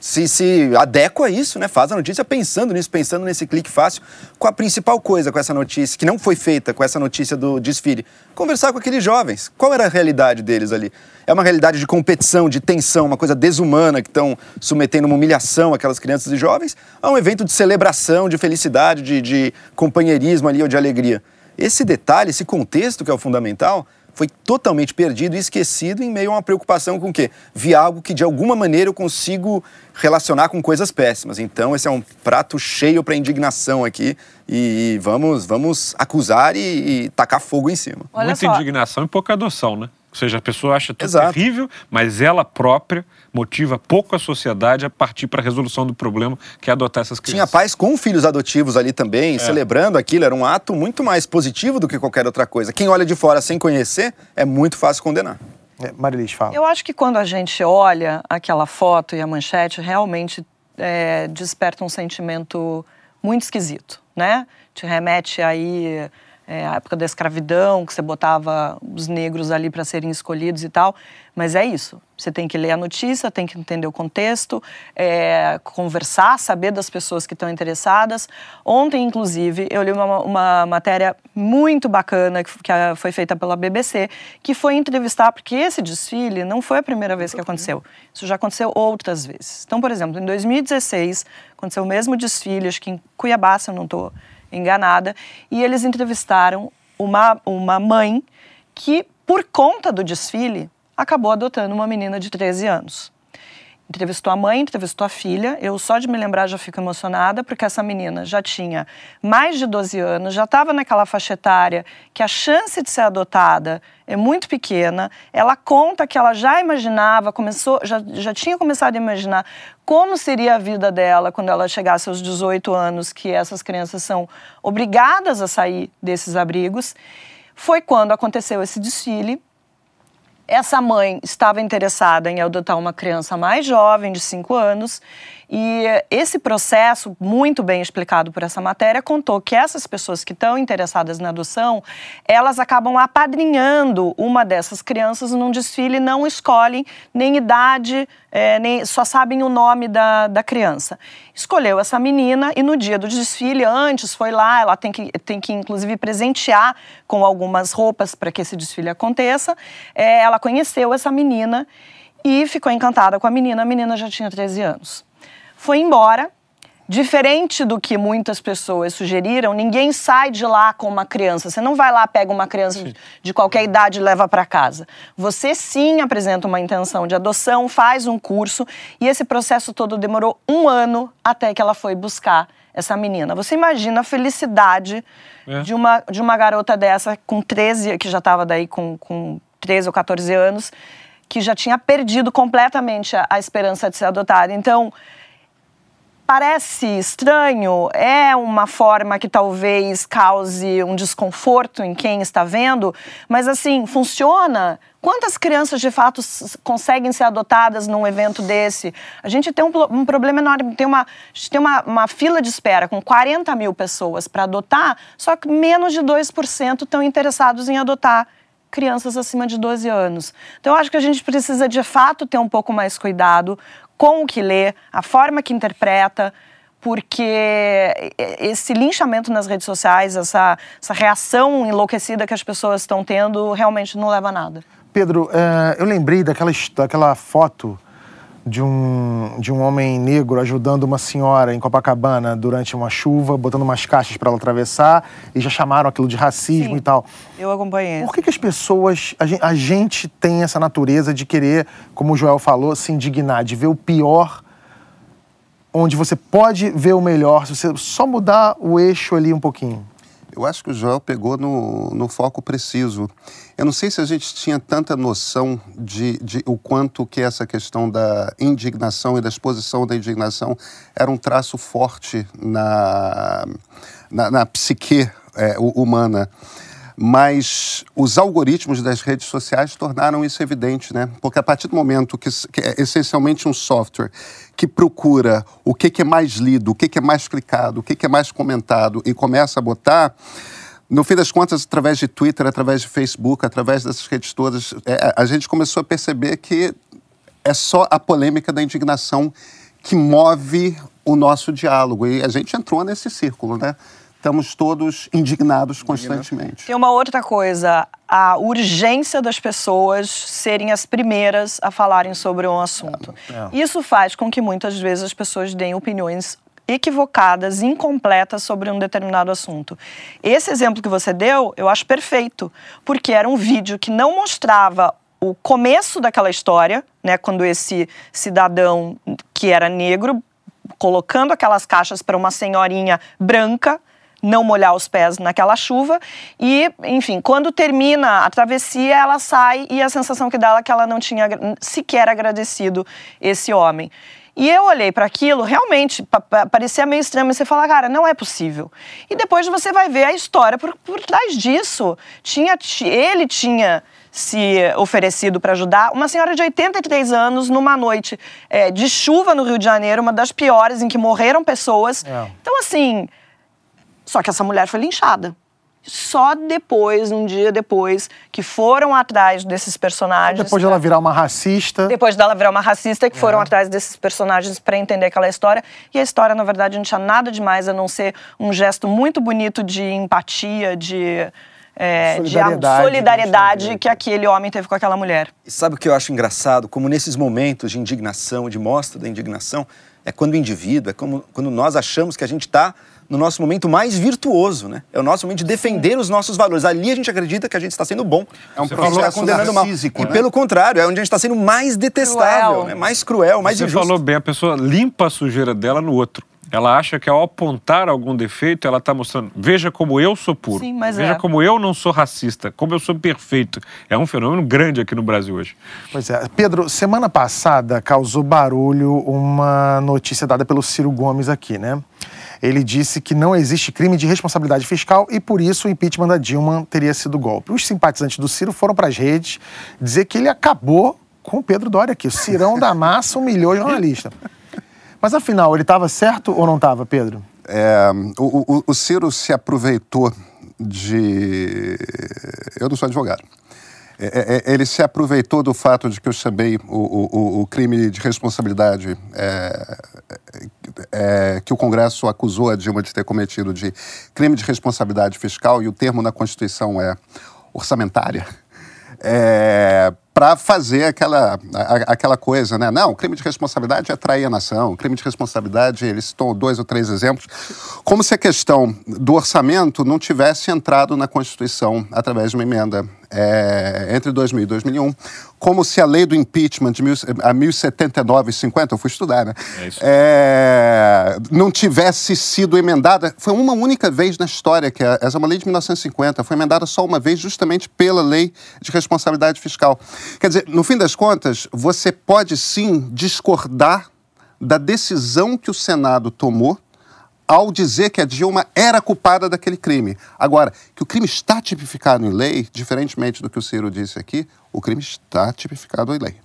se, se adequa a isso, né? Faz a notícia pensando nisso, pensando nesse clique fácil. Com a principal coisa com essa notícia, que não foi feita com essa notícia do desfile, conversar com aqueles jovens. Qual era a realidade deles ali? É uma realidade de competição, de tensão, uma coisa desumana que estão submetendo uma humilhação aquelas crianças e jovens, a um evento de celebração, de felicidade, de, de companheirismo ali ou de alegria. Esse detalhe, esse contexto que é o fundamental, foi totalmente perdido e esquecido em meio a uma preocupação com o quê? Vi algo que de alguma maneira eu consigo relacionar com coisas péssimas. Então esse é um prato cheio para indignação aqui e vamos vamos acusar e, e tacar fogo em cima. Olha Muita só. indignação e pouca adoção, né? Ou seja, a pessoa acha tudo Exato. terrível, mas ela própria motiva pouco a sociedade a partir para a resolução do problema, que é adotar essas Tinha crianças. pais com filhos adotivos ali também, celebrando aquilo, era um ato muito mais positivo do que qualquer outra coisa. Quem olha de fora sem conhecer, é muito fácil condenar. É, Marilis, fala. Eu acho que quando a gente olha aquela foto e a manchete, realmente é, desperta um sentimento muito esquisito, né? Te remete aí é, à época da escravidão, que você botava os negros ali para serem escolhidos e tal. Mas é isso. Você tem que ler a notícia, tem que entender o contexto, é, conversar, saber das pessoas que estão interessadas. Ontem, inclusive, eu li uma, uma matéria muito bacana que, que, foi feita pela BBC, que foi entrevistar, porque esse desfile não foi a primeira vez que aconteceu. Isso já aconteceu outras vezes. Então, por exemplo, em 2016, aconteceu o mesmo desfile, acho que em Cuiabá, se eu não estou enganada, e eles entrevistaram uma, uma mãe que, por conta do desfile, acabou adotando uma menina de 13 anos. Entrevistou a mãe, entrevistou a filha. Eu só de me lembrar já fico emocionada, porque essa menina já tinha mais de 12 anos, já estava naquela faixa etária que a chance de ser adotada é muito pequena. Ela conta que ela já imaginava, começou, já, já tinha começado a imaginar como seria a vida dela quando ela chegasse aos 18 anos, que essas crianças são obrigadas a sair desses abrigos. Foi quando aconteceu esse desfile essa mãe estava interessada em adotar uma criança mais jovem, de 5 anos, e esse processo, muito bem explicado por essa matéria, contou que essas pessoas que estão interessadas na adoção, elas acabam apadrinhando uma dessas crianças num desfile, não escolhem nem idade, é, nem, só sabem o nome da, da criança. Escolheu essa menina e no dia do desfile, antes foi lá, ela tem que, tem que inclusive presentear com algumas roupas para que esse desfile aconteça. É, ela conheceu essa menina e ficou encantada com a menina. A menina já tinha 13 anos foi embora. Diferente do que muitas pessoas sugeriram, ninguém sai de lá com uma criança. Você não vai lá, pega uma criança sim. de qualquer idade e leva para casa. Você sim apresenta uma intenção de adoção, faz um curso e esse processo todo demorou um ano até que ela foi buscar essa menina. Você imagina a felicidade é. de, uma, de uma garota dessa com 13, que já estava daí com, com 13 ou 14 anos, que já tinha perdido completamente a, a esperança de ser adotada. Então, parece estranho, é uma forma que talvez cause um desconforto em quem está vendo, mas assim, funciona. Quantas crianças de fato conseguem ser adotadas num evento desse? A gente tem um, um problema enorme, tem, uma, tem uma, uma, fila de espera com 40 mil pessoas para adotar, só que menos de 2% estão interessados em adotar crianças acima de 12 anos. Então, eu acho que a gente precisa de fato ter um pouco mais cuidado com o que lê, a forma que interpreta, porque esse linchamento nas redes sociais, essa, essa reação enlouquecida que as pessoas estão tendo, realmente não leva a nada. Pedro, é, eu lembrei daquela, daquela foto de um, de um homem negro ajudando uma senhora em Copacabana durante uma chuva, botando umas caixas para ela atravessar, e já chamaram aquilo de racismo Sim, e tal. Eu acompanhei. Por que, que as pessoas, a gente, a gente, tem essa natureza de querer, como o Joel falou, se indignar, de ver o pior, onde você pode ver o melhor, se você só mudar o eixo ali um pouquinho? Eu acho que o Joel pegou no, no foco preciso. Eu não sei se a gente tinha tanta noção de, de o quanto que essa questão da indignação e da exposição da indignação era um traço forte na, na, na psique é, humana mas os algoritmos das redes sociais tornaram isso evidente, né? Porque a partir do momento que, que é essencialmente um software que procura o que, que é mais lido, o que, que é mais clicado, o que, que é mais comentado e começa a botar, no fim das contas, através de Twitter, através de Facebook, através dessas redes todas, é, a gente começou a perceber que é só a polêmica da indignação que move o nosso diálogo. E a gente entrou nesse círculo, né? estamos todos indignados constantemente. Tem uma outra coisa, a urgência das pessoas serem as primeiras a falarem sobre um assunto. É, é. Isso faz com que muitas vezes as pessoas deem opiniões equivocadas, incompletas sobre um determinado assunto. Esse exemplo que você deu, eu acho perfeito, porque era um vídeo que não mostrava o começo daquela história, né, quando esse cidadão que era negro colocando aquelas caixas para uma senhorinha branca não molhar os pés naquela chuva. E, enfim, quando termina a travessia, ela sai e a sensação que dá é que ela não tinha sequer agradecido esse homem. E eu olhei para aquilo, realmente, pa pa parecia meio estranho, mas você fala, cara, não é possível. E depois você vai ver a história por, por trás disso. Tinha, ele tinha se oferecido para ajudar. Uma senhora de 83 anos, numa noite é, de chuva no Rio de Janeiro, uma das piores, em que morreram pessoas. É. Então, assim. Só que essa mulher foi linchada. Só depois, um dia depois, que foram atrás desses personagens. Depois de ela virar uma racista. Depois dela virar uma racista, que é. foram atrás desses personagens para entender aquela história. E a história, na verdade, não tinha nada demais a não ser um gesto muito bonito de empatia, de é, solidariedade, de solidariedade que aquele homem teve com aquela mulher. E sabe o que eu acho engraçado? Como nesses momentos de indignação, de mostra da indignação, é quando o indivíduo, é como, quando nós achamos que a gente está no nosso momento mais virtuoso, né? É o nosso momento de defender os nossos valores. Ali a gente acredita que a gente está sendo bom. É um processo está condenando mal. Físico, e né? pelo contrário, é onde a gente está sendo mais detestável, cruel. Né? mais cruel, mais Você injusto. Você falou bem, a pessoa limpa a sujeira dela no outro. Ela acha que ao apontar algum defeito, ela está mostrando, veja como eu sou puro. Sim, mas veja é. como eu não sou racista, como eu sou perfeito. É um fenômeno grande aqui no Brasil hoje. Pois é. Pedro, semana passada causou barulho uma notícia dada pelo Ciro Gomes aqui, né? Ele disse que não existe crime de responsabilidade fiscal e por isso o impeachment da Dilma teria sido golpe. Os simpatizantes do Ciro foram para as redes dizer que ele acabou com o Pedro Doria aqui. O Cirão da Massa humilhou o jornalista. Mas afinal, ele estava certo ou não estava, Pedro? É, o, o, o Ciro se aproveitou de. Eu não sou advogado. É, é, é, ele se aproveitou do fato de que eu chamei o, o, o crime de responsabilidade é, é, que o Congresso acusou a Dilma de ter cometido de crime de responsabilidade fiscal, e o termo na Constituição é orçamentária. É, para fazer aquela, a, aquela coisa, né? Não, crime de responsabilidade é trair a nação, crime de responsabilidade, eles citou dois ou três exemplos, como se a questão do orçamento não tivesse entrado na Constituição através de uma emenda é, entre 2000 e 2001, como se a lei do impeachment de mil, a 1079 e 50, eu fui estudar, né? É é, não tivesse sido emendada. Foi uma única vez na história que essa é uma lei de 1950, foi emendada só uma vez justamente pela lei de responsabilidade fiscal. Quer dizer, no fim das contas, você pode sim discordar da decisão que o Senado tomou ao dizer que a Dilma era culpada daquele crime. Agora, que o crime está tipificado em lei, diferentemente do que o Ciro disse aqui, o crime está tipificado em lei.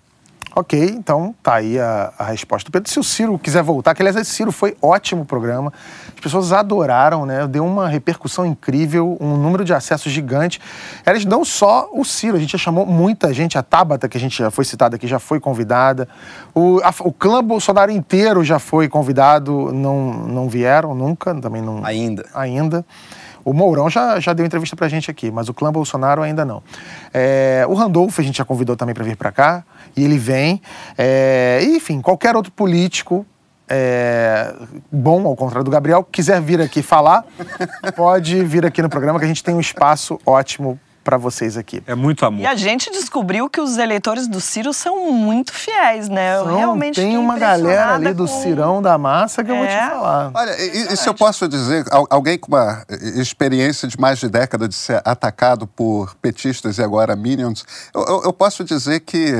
Ok, então tá aí a, a, resposta do Pedro. Se o Ciro quiser voltar, que aliás, esse Ciro foi ótimo o programa. As pessoas adoraram, né? Deu uma repercussão incrível, um número de acessos gigante. Eles não só o Ciro, a gente já chamou muita gente, a Tabata, que a gente já foi citada aqui, já foi convidada. O, a, o clã Bolsonaro inteiro já foi convidado, não, não vieram nunca, também não. Ainda. Ainda. O Mourão já, já deu entrevista pra gente aqui, mas o clã Bolsonaro ainda não. É, o Randolfo a gente já convidou também para vir para cá, e ele vem. É, enfim, qualquer outro político é, bom, ao contrário do Gabriel, quiser vir aqui falar, *laughs* pode vir aqui no programa, que a gente tem um espaço ótimo para vocês aqui. É muito amor. E a gente descobriu que os eleitores do Ciro são muito fiéis, né? Eu realmente tem uma galera ali do com... Cirão da Massa que é. eu vou te é. falar. Olha, e, se eu posso dizer, alguém com uma experiência de mais de década de ser atacado por petistas e agora minions, eu, eu, eu posso dizer que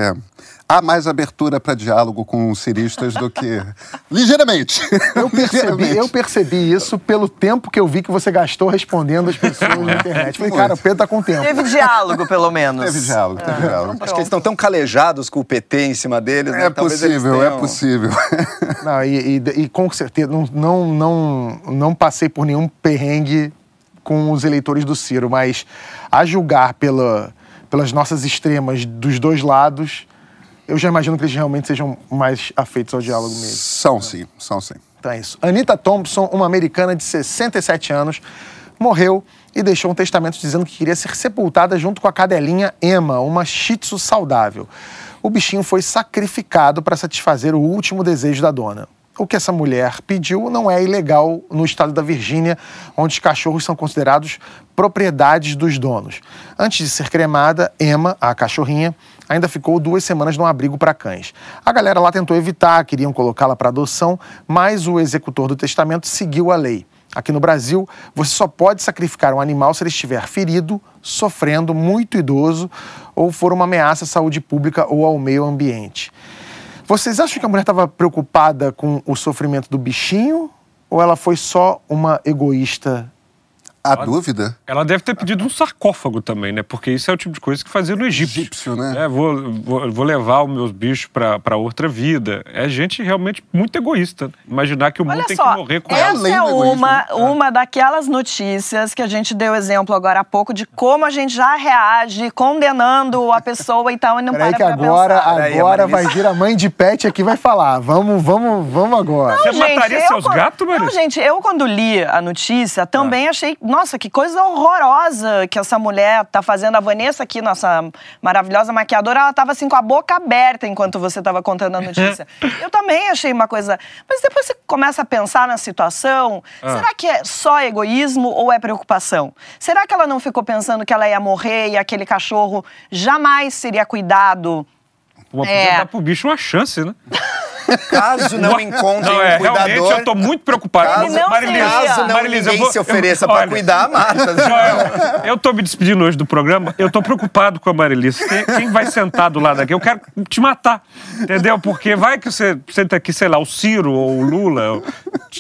há mais abertura para diálogo com os ciristas do que. *laughs* Ligeiramente. Eu percebi, Ligeiramente. eu percebi isso pelo tempo que eu vi que você gastou respondendo as pessoas na internet. Falei, cara, o Pedro tá com tempo. Teve diálogo, pelo menos. Teve diálogo, teve ah, diálogo. Então Acho que eles estão tão calejados com o PT em cima deles. Né? É possível, é possível. *laughs* Não, e, e, e, com certeza, não, não, não, não passei por nenhum perrengue com os eleitores do Ciro, mas a julgar pela, pelas nossas extremas dos dois lados eu já imagino que eles realmente sejam mais afeitos ao diálogo mesmo. São sim, são sim. Então é isso. Anita Thompson, uma americana de 67 anos, morreu e deixou um testamento dizendo que queria ser sepultada junto com a cadelinha Emma, uma shih tzu saudável. O bichinho foi sacrificado para satisfazer o último desejo da dona. O que essa mulher pediu não é ilegal no estado da Virgínia, onde os cachorros são considerados propriedades dos donos. Antes de ser cremada, Emma, a cachorrinha, ainda ficou duas semanas num abrigo para cães. A galera lá tentou evitar, queriam colocá-la para adoção, mas o executor do testamento seguiu a lei. Aqui no Brasil, você só pode sacrificar um animal se ele estiver ferido, sofrendo, muito idoso ou for uma ameaça à saúde pública ou ao meio ambiente. Vocês acham que a mulher estava preocupada com o sofrimento do bichinho ou ela foi só uma egoísta? A dúvida? Ela deve ter pedido um sarcófago também, né? Porque isso é o tipo de coisa que fazia no Egito. Egípcio, né? É, vou, vou, vou levar os meus bichos pra outra vida. É gente realmente muito egoísta. Imaginar que o mundo Olha tem só, que morrer com essa ela. Além é egoísmo, uma, né? uma daquelas notícias que a gente deu exemplo agora há pouco de como a gente já reage condenando a pessoa e tal e não Peraí para que agora, pensar. Agora vai vir a mãe de pet aqui e vai falar. Vamos, vamos, vamos agora. Você Gente, mataria eu seus gatos, Marisa? Não, gente, eu quando li a notícia Ah. também achei, nossa, que coisa horrorosa que essa mulher tá fazendo. A Vanessa aqui, nossa maravilhosa maquiadora, ela tava assim com a boca aberta enquanto você tava contando a notícia. *laughs* eu também achei uma coisa... Mas depois você começa a pensar na situação, Ah. será que é só egoísmo ou é preocupação? Será que ela não ficou pensando que ela ia morrer e aquele cachorro jamais seria cuidado... Pô, É. Pro bicho uma chance, né? *laughs* Caso não encontrem Não, um é, cuidador... realmente eu tô muito preocupado. Caso, não Marilisa, caso não Marilisa, eu ninguém vou- se ofereça eu- pra olha, cuidar, mata. Joel, *laughs* eu tô me despedindo hoje do programa, eu tô preocupado com a Marilisa. Quem, quem vai sentar do lado aqui? Eu quero te matar, entendeu? Porque vai que você senta aqui, sei lá, o Ciro ou o Lula,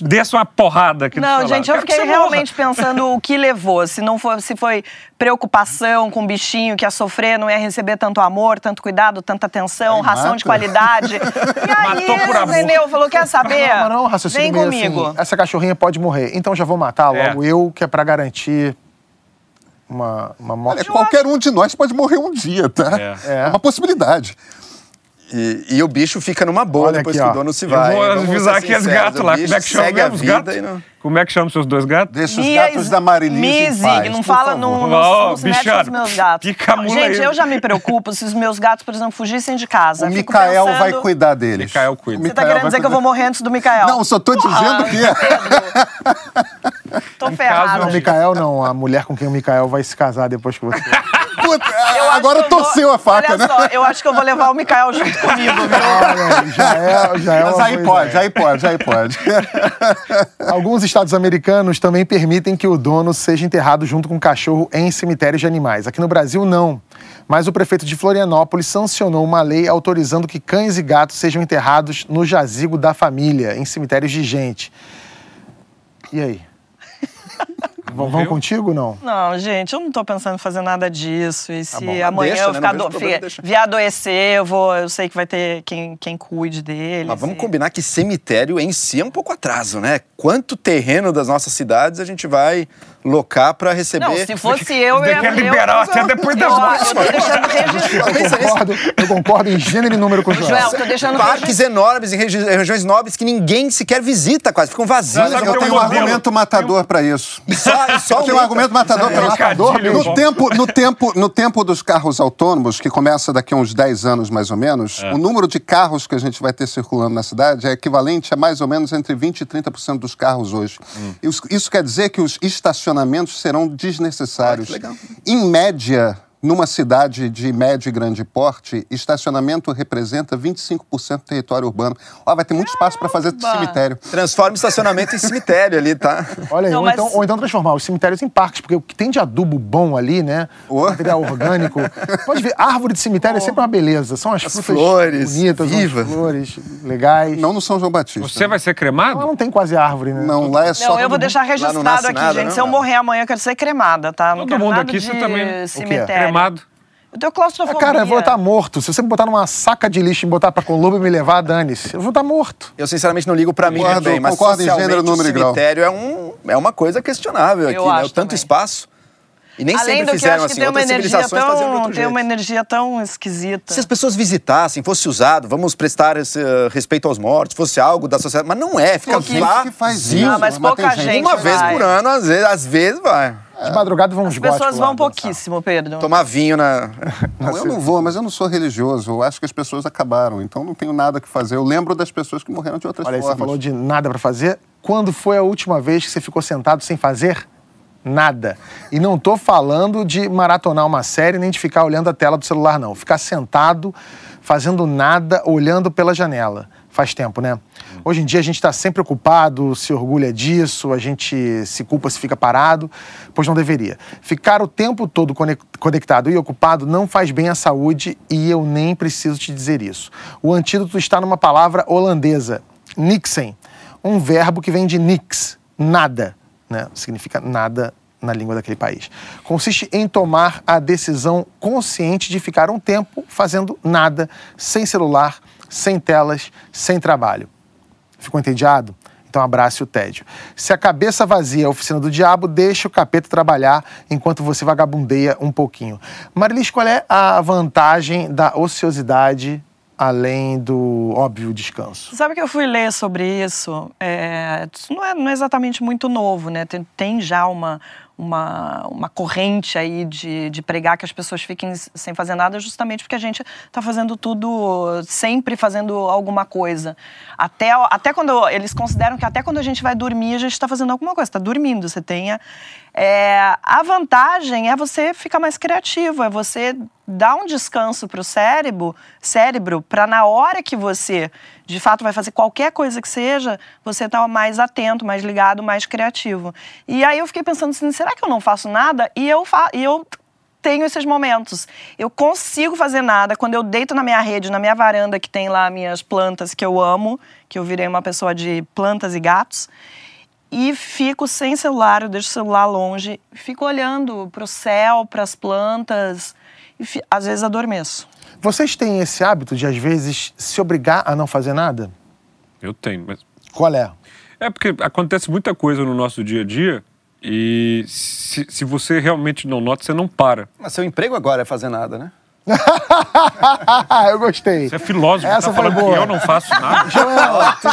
desce uma porrada aqui Não, gente, eu que fiquei você morra. realmente pensando o que levou. Se não foi, se foi preocupação com o bichinho que ia sofrer, não ia receber tanto amor, tanto cuidado, tanta atenção, Aí ração mata. de qualidade. *laughs* E aí, Matou por amor. entendeu? Falou, quer saber? Mas não, é raciocínio Vem meio comigo. assim, essa cachorrinha pode morrer, então já vou matar É. logo eu, que é pra garantir uma, uma morte. Olha, qualquer um de nós pode morrer um dia, tá? É. É uma possibilidade. E, e o bicho fica numa boa Olha depois aqui, que ó. o dono se Eu vai. vou Vamos avisar aqueles sinceros, gatos lá. Como é que chama segue a vida gatos? e não- Como é que chama seus dois gatos? Deixa os gatos da Marilise paz, Zig, não fala, mete com bichano, os meus gatos. Gente, eu já me preocupo se os meus gatos, por exemplo, fugissem de casa. O Mikael vai pensando- cuidar deles. Mikael cuida. Você tá Mikael querendo vai dizer que eu vou cuidar. morrer antes do Mikael? Não, só tô dizendo que é. Tô *laughs* ferrada. Não, o Mikael não, a mulher com quem o Mikael vai se casar depois que você. *laughs* Puta, Eu acho agora que eu vou- torceu a faca, Olha né? só, eu acho que eu vou levar o Mikael junto comigo, viu? Olha, já é, já é Mas aí pode, ideia. aí pode, aí pode. *laughs* Alguns estados americanos também permitem que o dono seja enterrado junto com o cachorro em cemitérios de animais. Aqui no Brasil, não. Mas o prefeito de Florianópolis sancionou uma lei autorizando que cães e gatos sejam enterrados no jazigo da família, em cemitérios de gente. E aí? *laughs* V- Vão contigo ou não? Não, gente, eu não tô pensando em fazer nada disso. E se bom. amanhã Deixa, eu né? ficar vejo do... problema, vier adoecer, eu, vou, eu sei que vai ter quem, quem cuide dele. Mas vamos combinar que cemitério em si é um pouco atraso, né? Quanto terreno das nossas cidades a gente vai locar pra receber? Não, se fosse eu, eu ia... Quer liberar até depois das eu, mortes. eu tô deixando registrado. Eu concordo, eu concordo em gênero e número com o Joel. Joel, tô deixando Parques enormes em regi- regiões nobres que ninguém sequer visita quase, ficam vazios. Eu tem tenho um um modelo. argumento matador pra isso. E só, só tenho um argumento matador isso. Trocadilho, No tempo, no, tempo, no tempo dos carros autônomos, que começa daqui a uns 10 anos mais ou menos, o número de carros que a gente vai ter circulando na cidade é equivalente a mais ou menos entre 20% e 30% dos carros hoje. Isso, isso quer dizer que os estacionamentos serão desnecessários. Ah, que legal. Em média, numa cidade de médio e grande porte, estacionamento representa 25% do território urbano. Ó, vai ter muito espaço para fazer cemitério. Transforma estacionamento em cemitério ali, tá? Olha aí, Não, ou, mas- então, ou então transformar os cemitérios em parques, porque o que tem de adubo bom ali, né? Oh. Material orgânico. Pode ver, árvore de cemitério é sempre uma beleza. São as, frutas flores, bonitas, vivas. as flores legais. Não no São João Batista. Você vai ser Lá cremado? não tem quase árvore, né? Não, lá é só. Não, eu vou deixar registrado aqui, nada, gente. não? Se eu morrer amanhã, eu quero ser cremada, tá? Não Todo mundo nada aqui, você também. cemitério. Cremado. Eu tenho Ah, claustrofobia. cara, eu vou estar morto. Se você me botar numa saca de lixo e botar pra Colombo e me levar, dane-se. Eu vou estar morto. Eu sinceramente não ligo pra mim Concordo, também, mas concordo em gênero, o número e grau. cemitério é, um, é uma coisa questionável aqui, Eu né? acho O tanto também. espaço. E nem Além sempre do que eu fizeram assim, tem uma outras energia civilizações faziam de tão, outro tem jeito. uma energia tão esquisita. Se as pessoas visitassem, fosse usado, vamos prestar esse, uh, respeito aos mortos, fosse algo da sociedade, mas não é, fica Pouquinho. lá que faz isso. Ah, mas mas pouca tem gente- gente Uma vez por ano, às vezes, às vezes vai. De madrugada vão As pessoas vão pouquíssimo, Pedro. Tomar vinho na. *laughs* Não, eu não vou, mas eu não sou religioso. Eu acho que as pessoas acabaram, então não tenho nada que fazer. Eu lembro das pessoas que morreram de outras Olha aí, você formas. falou de nada pra fazer. Quando foi a última vez que você ficou sentado sem fazer nada? E não tô falando de maratonar uma série nem de ficar olhando a tela do celular, não. Ficar sentado, fazendo nada, olhando pela janela. Faz tempo, né? Hoje em dia a gente está sempre ocupado, se orgulha disso, a gente se culpa se fica parado, pois não deveria. Ficar o tempo todo conectado e ocupado não faz bem à saúde e eu nem preciso te dizer isso. O antídoto está numa palavra holandesa, nixen, um verbo que vem de nix, nada, né? Significa nada na língua daquele país. Consiste em tomar a decisão consciente de ficar um tempo fazendo nada, sem celular, sem telas, sem trabalho. Ficou entediado? Então abrace o tédio. Se a cabeça vazia é a oficina do diabo, deixe o capeta trabalhar enquanto você vagabundeia um pouquinho. Marilis, qual é a vantagem da ociosidade além do óbvio descanso? Sabe que eu fui ler sobre isso? É, isso não, é, não é exatamente muito novo, né? Tem, tem já uma, uma, uma corrente aí de, de pregar que as pessoas fiquem sem fazer nada, justamente porque a gente está fazendo tudo, sempre fazendo alguma coisa. Até, até quando eles consideram que até quando a gente vai dormir, a gente está fazendo alguma coisa, está dormindo. Você tenha. É, a vantagem é você ficar mais criativo, é você dar um descanso para o cérebro, cérebro para na hora que você de fato vai fazer qualquer coisa que seja, você está mais atento, mais ligado, mais criativo. E aí eu fiquei pensando assim, será que eu não faço nada? E eu, e eu tenho esses momentos. Eu consigo fazer nada quando eu deito na minha rede, na minha varanda que tem lá minhas plantas que eu amo, que eu virei uma pessoa de plantas e gatos e fico sem celular, eu deixo o celular longe, fico olhando para o céu, para as plantas e às vezes adormeço. Vocês têm esse hábito de, às vezes, se obrigar a não fazer nada? Eu tenho, mas. Qual é? É porque acontece muita coisa no nosso dia a dia e se, se você realmente não nota, você não para. Mas seu emprego agora é fazer nada, né? *laughs* eu gostei. Você é filósofo, Essa tá falando boa. que eu não faço nada. *laughs* Joel, tu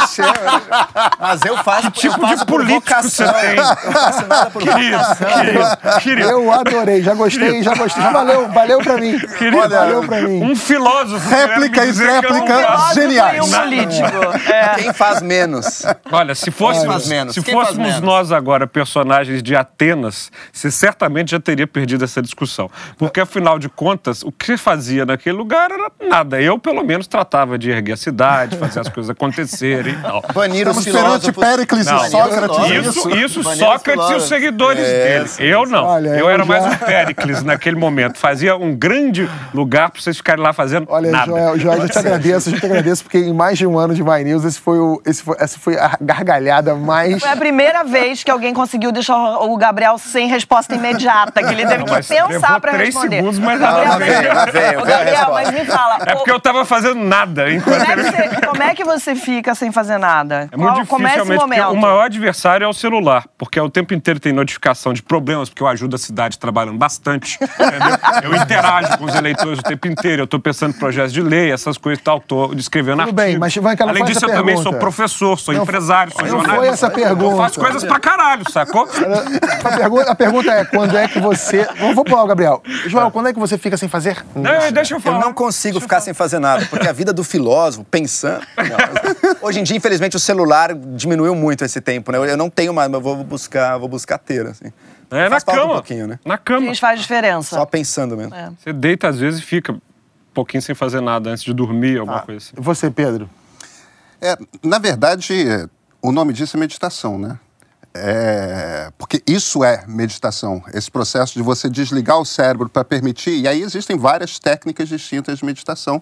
Mas eu faço Que tipo de político você tem? Eu faço nada por querido, querido, querido. Eu adorei, já gostei, querido. já gostei. Já valeu, valeu pra mim. Querido, Olha, valeu pra mim. Um filósofo. Réplica e réplica geniais. Um político. É. Quem faz menos? Olha, se, fôssemos, se fôssemos nós agora personagens de Atenas, você certamente já teria perdido essa discussão. Porque, afinal de contas, o que fazia naquele lugar era nada. Eu, pelo menos, tratava de erguer a cidade, fazer as coisas acontecerem e tal. *laughs* Banir os perante Péricles e Sócrates. Isso, isso Sócrates e os seguidores é, dele. Eu não. Olha, eu, eu era já... mais um Péricles naquele momento. Fazia um grande lugar para vocês ficarem lá fazendo Olha, nada. Joel, Joel, eu te agradeço, eu te agradeço, porque em mais de um ano de My News, esse foi o, esse foi, essa foi a gargalhada mais... Foi a primeira vez que alguém conseguiu deixar o Gabriel sem resposta imediata, que ele teve não, que pensar para responder. Segundos, mas Gabriel, Ô, Gabriel, mas me fala. É porque eu tava fazendo nada. Como é, que você, como é que você fica sem fazer nada? É muito Qual, difícil, é porque o maior adversário é o celular, porque o tempo inteiro tem notificação de problemas, porque eu ajudo a cidade trabalhando bastante. eu interajo com os eleitores o tempo inteiro, eu tô pensando em projetos de lei, essas coisas e tal, tô escrevendo Tudo bem, mas vai que Além disso, eu pergunta. também sou professor, sou não, empresário, sou não jornalista. Não foi essa pergunta. Eu faço coisas pra caralho, sacou? A pergunta, a pergunta é, quando é que você... Vamos pular o Gabriel. João, quando é que você fica sem fazer nada? Não, deixa eu falar. Eu não consigo ficar sem fazer nada, porque a vida do filósofo, pensando. *laughs* Não, hoje em dia, infelizmente, o celular diminuiu muito esse tempo, né? Eu não tenho mais, mas vou buscar, vou buscar ter, assim. É, na cama. Um pouquinho, né? Na cama. Isso faz diferença. Só pensando mesmo. É. Você deita às vezes e fica um pouquinho sem fazer nada antes de dormir, alguma ah, coisa assim. Você, Pedro? É, na verdade, o nome disso é meditação, né? É, porque isso é meditação, esse processo de você desligar o cérebro para permitir. E aí existem várias técnicas distintas de meditação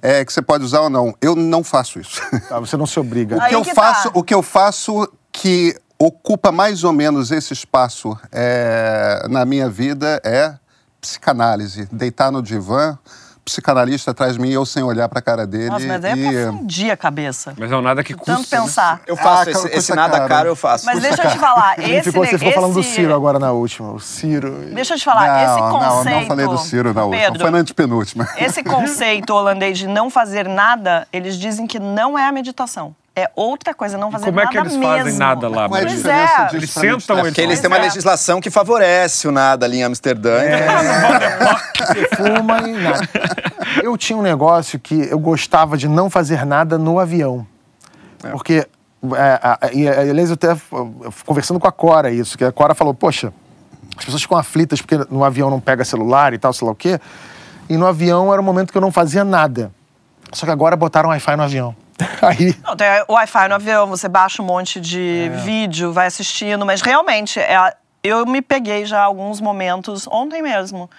é, que você pode usar ou não. Eu não faço isso. Ah, *laughs* você não se obriga. o, que eu que faço, tá. o que eu faço que ocupa mais ou menos esse espaço é, na minha vida é psicanálise. Deitar no divã, psicanalista atrás de mim, eu sem olhar pra cara dele. Nossa, mas é e... pra fundir a cabeça. Mas é um nada que custa. Tanto pensar. Né? Eu faço, ah, esse, esse nada cara. caro eu faço. Mas deixa eu te falar, *laughs* esse... Ficou, você ficou falando do Ciro agora na última, o Ciro... Deixa eu te falar, não, esse conceito... Não, não falei do Ciro na última, Pedro, foi na antepenúltima. Esse conceito holandês de não fazer nada, eles dizem que não é a meditação é outra coisa, não fazer nada mesmo. Como é que eles fazem nada lá? Qual é a diferença é. Eles sentam... É porque eles têm uma legislação que favorece o nada ali em Amsterdã. É, você fuma e nada. Eu tinha um negócio que eu gostava de não fazer nada no avião. É. Porque, é, e aliás, eu até conversando com a Cora isso, que a Cora falou, poxa, as pessoas ficam aflitas porque no avião não pega celular e tal, sei lá o quê. E no avião era um momento que eu não fazia nada. Só que agora botaram Wi-Fi no avião. *laughs* Aí. Não, tem Wi-Fi no avião, você baixa um monte de É. vídeo, vai assistindo, mas realmente, é, eu me peguei já alguns momentos, ontem mesmo.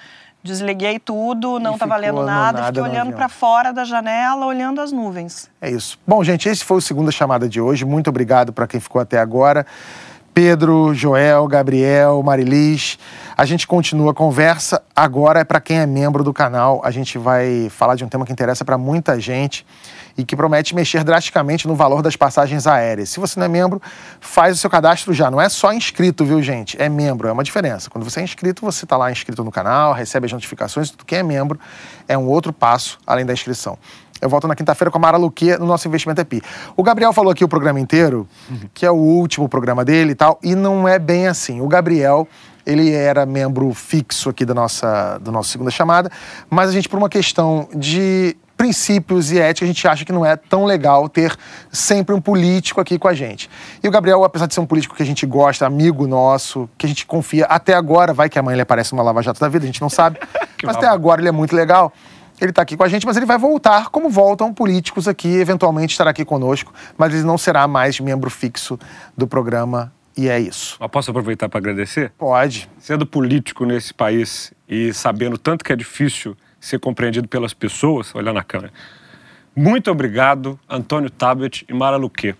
Desliguei tudo, não E tá valendo ficou no nada, nada fiquei olhando pra fora da janela, olhando as nuvens. É isso. Bom, gente, esse foi o segunda chamada de hoje. Muito obrigado para quem ficou até agora. Pedro, Joel, Gabriel, Marilis. A gente continua a conversa. Agora é para quem é membro do canal. A gente vai falar de um tema que interessa para muita gente e que promete mexer drasticamente no valor das passagens aéreas. Se você não é membro, faz o seu cadastro já. Não é só inscrito, viu, gente? É membro, é uma diferença. Quando você é inscrito, você está lá inscrito no canal, recebe as notificações. Quem é membro é um outro passo além da inscrição. Eu volto na quinta-feira com a Mara Luque no nosso Investimento EPI. O Gabriel falou aqui o programa inteiro, que é o último programa dele e tal, e não é bem assim. O Gabriel, ele era membro fixo aqui da nossa, do nosso Segunda Chamada, mas a gente, por uma questão de princípios e ética, a gente acha que não é tão legal ter sempre um político aqui com a gente. E o Gabriel, apesar de ser um político que a gente gosta, amigo nosso, que a gente confia até agora, vai que amanhã ele aparece numa Lava Jato da vida, a gente não sabe, *laughs* mas até agora ele é muito legal. Ele está aqui com a gente, mas ele vai voltar, como voltam políticos aqui, eventualmente estará aqui conosco, mas ele não será mais membro fixo do programa, e é isso. Mas posso aproveitar para agradecer? Pode. Sendo político nesse país e sabendo tanto que é difícil ser compreendido pelas pessoas, olhando na câmera. Muito obrigado, Antônio Tabet e Mara Luque.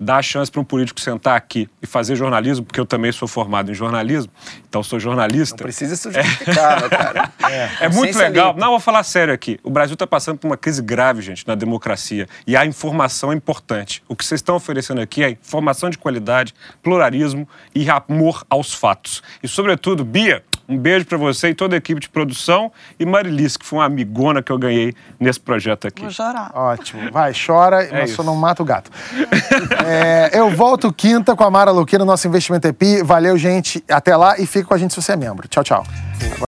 Dar a chance para um político sentar aqui e fazer jornalismo, porque eu também sou formado em jornalismo, então sou jornalista. Não precisa se justificar, meu cara. *laughs* É muito Ciência legal. Não, vou falar sério aqui. O Brasil está passando por uma crise grave, gente, na democracia. E a informação é importante. O que vocês estão oferecendo aqui é informação de qualidade, pluralismo e amor aos fatos. E, sobretudo, Bia, um beijo para você e toda a equipe de produção. E Marilis, que foi uma amigona que eu ganhei nesse projeto aqui. Vou chorar. Ótimo. Vai, chora, mas É isso. só não mata o gato. É, eu volto quinta com a Mara Luque no nosso Investimento EPI. Valeu, gente. Até lá e fica com a gente se você é membro. Tchau, tchau.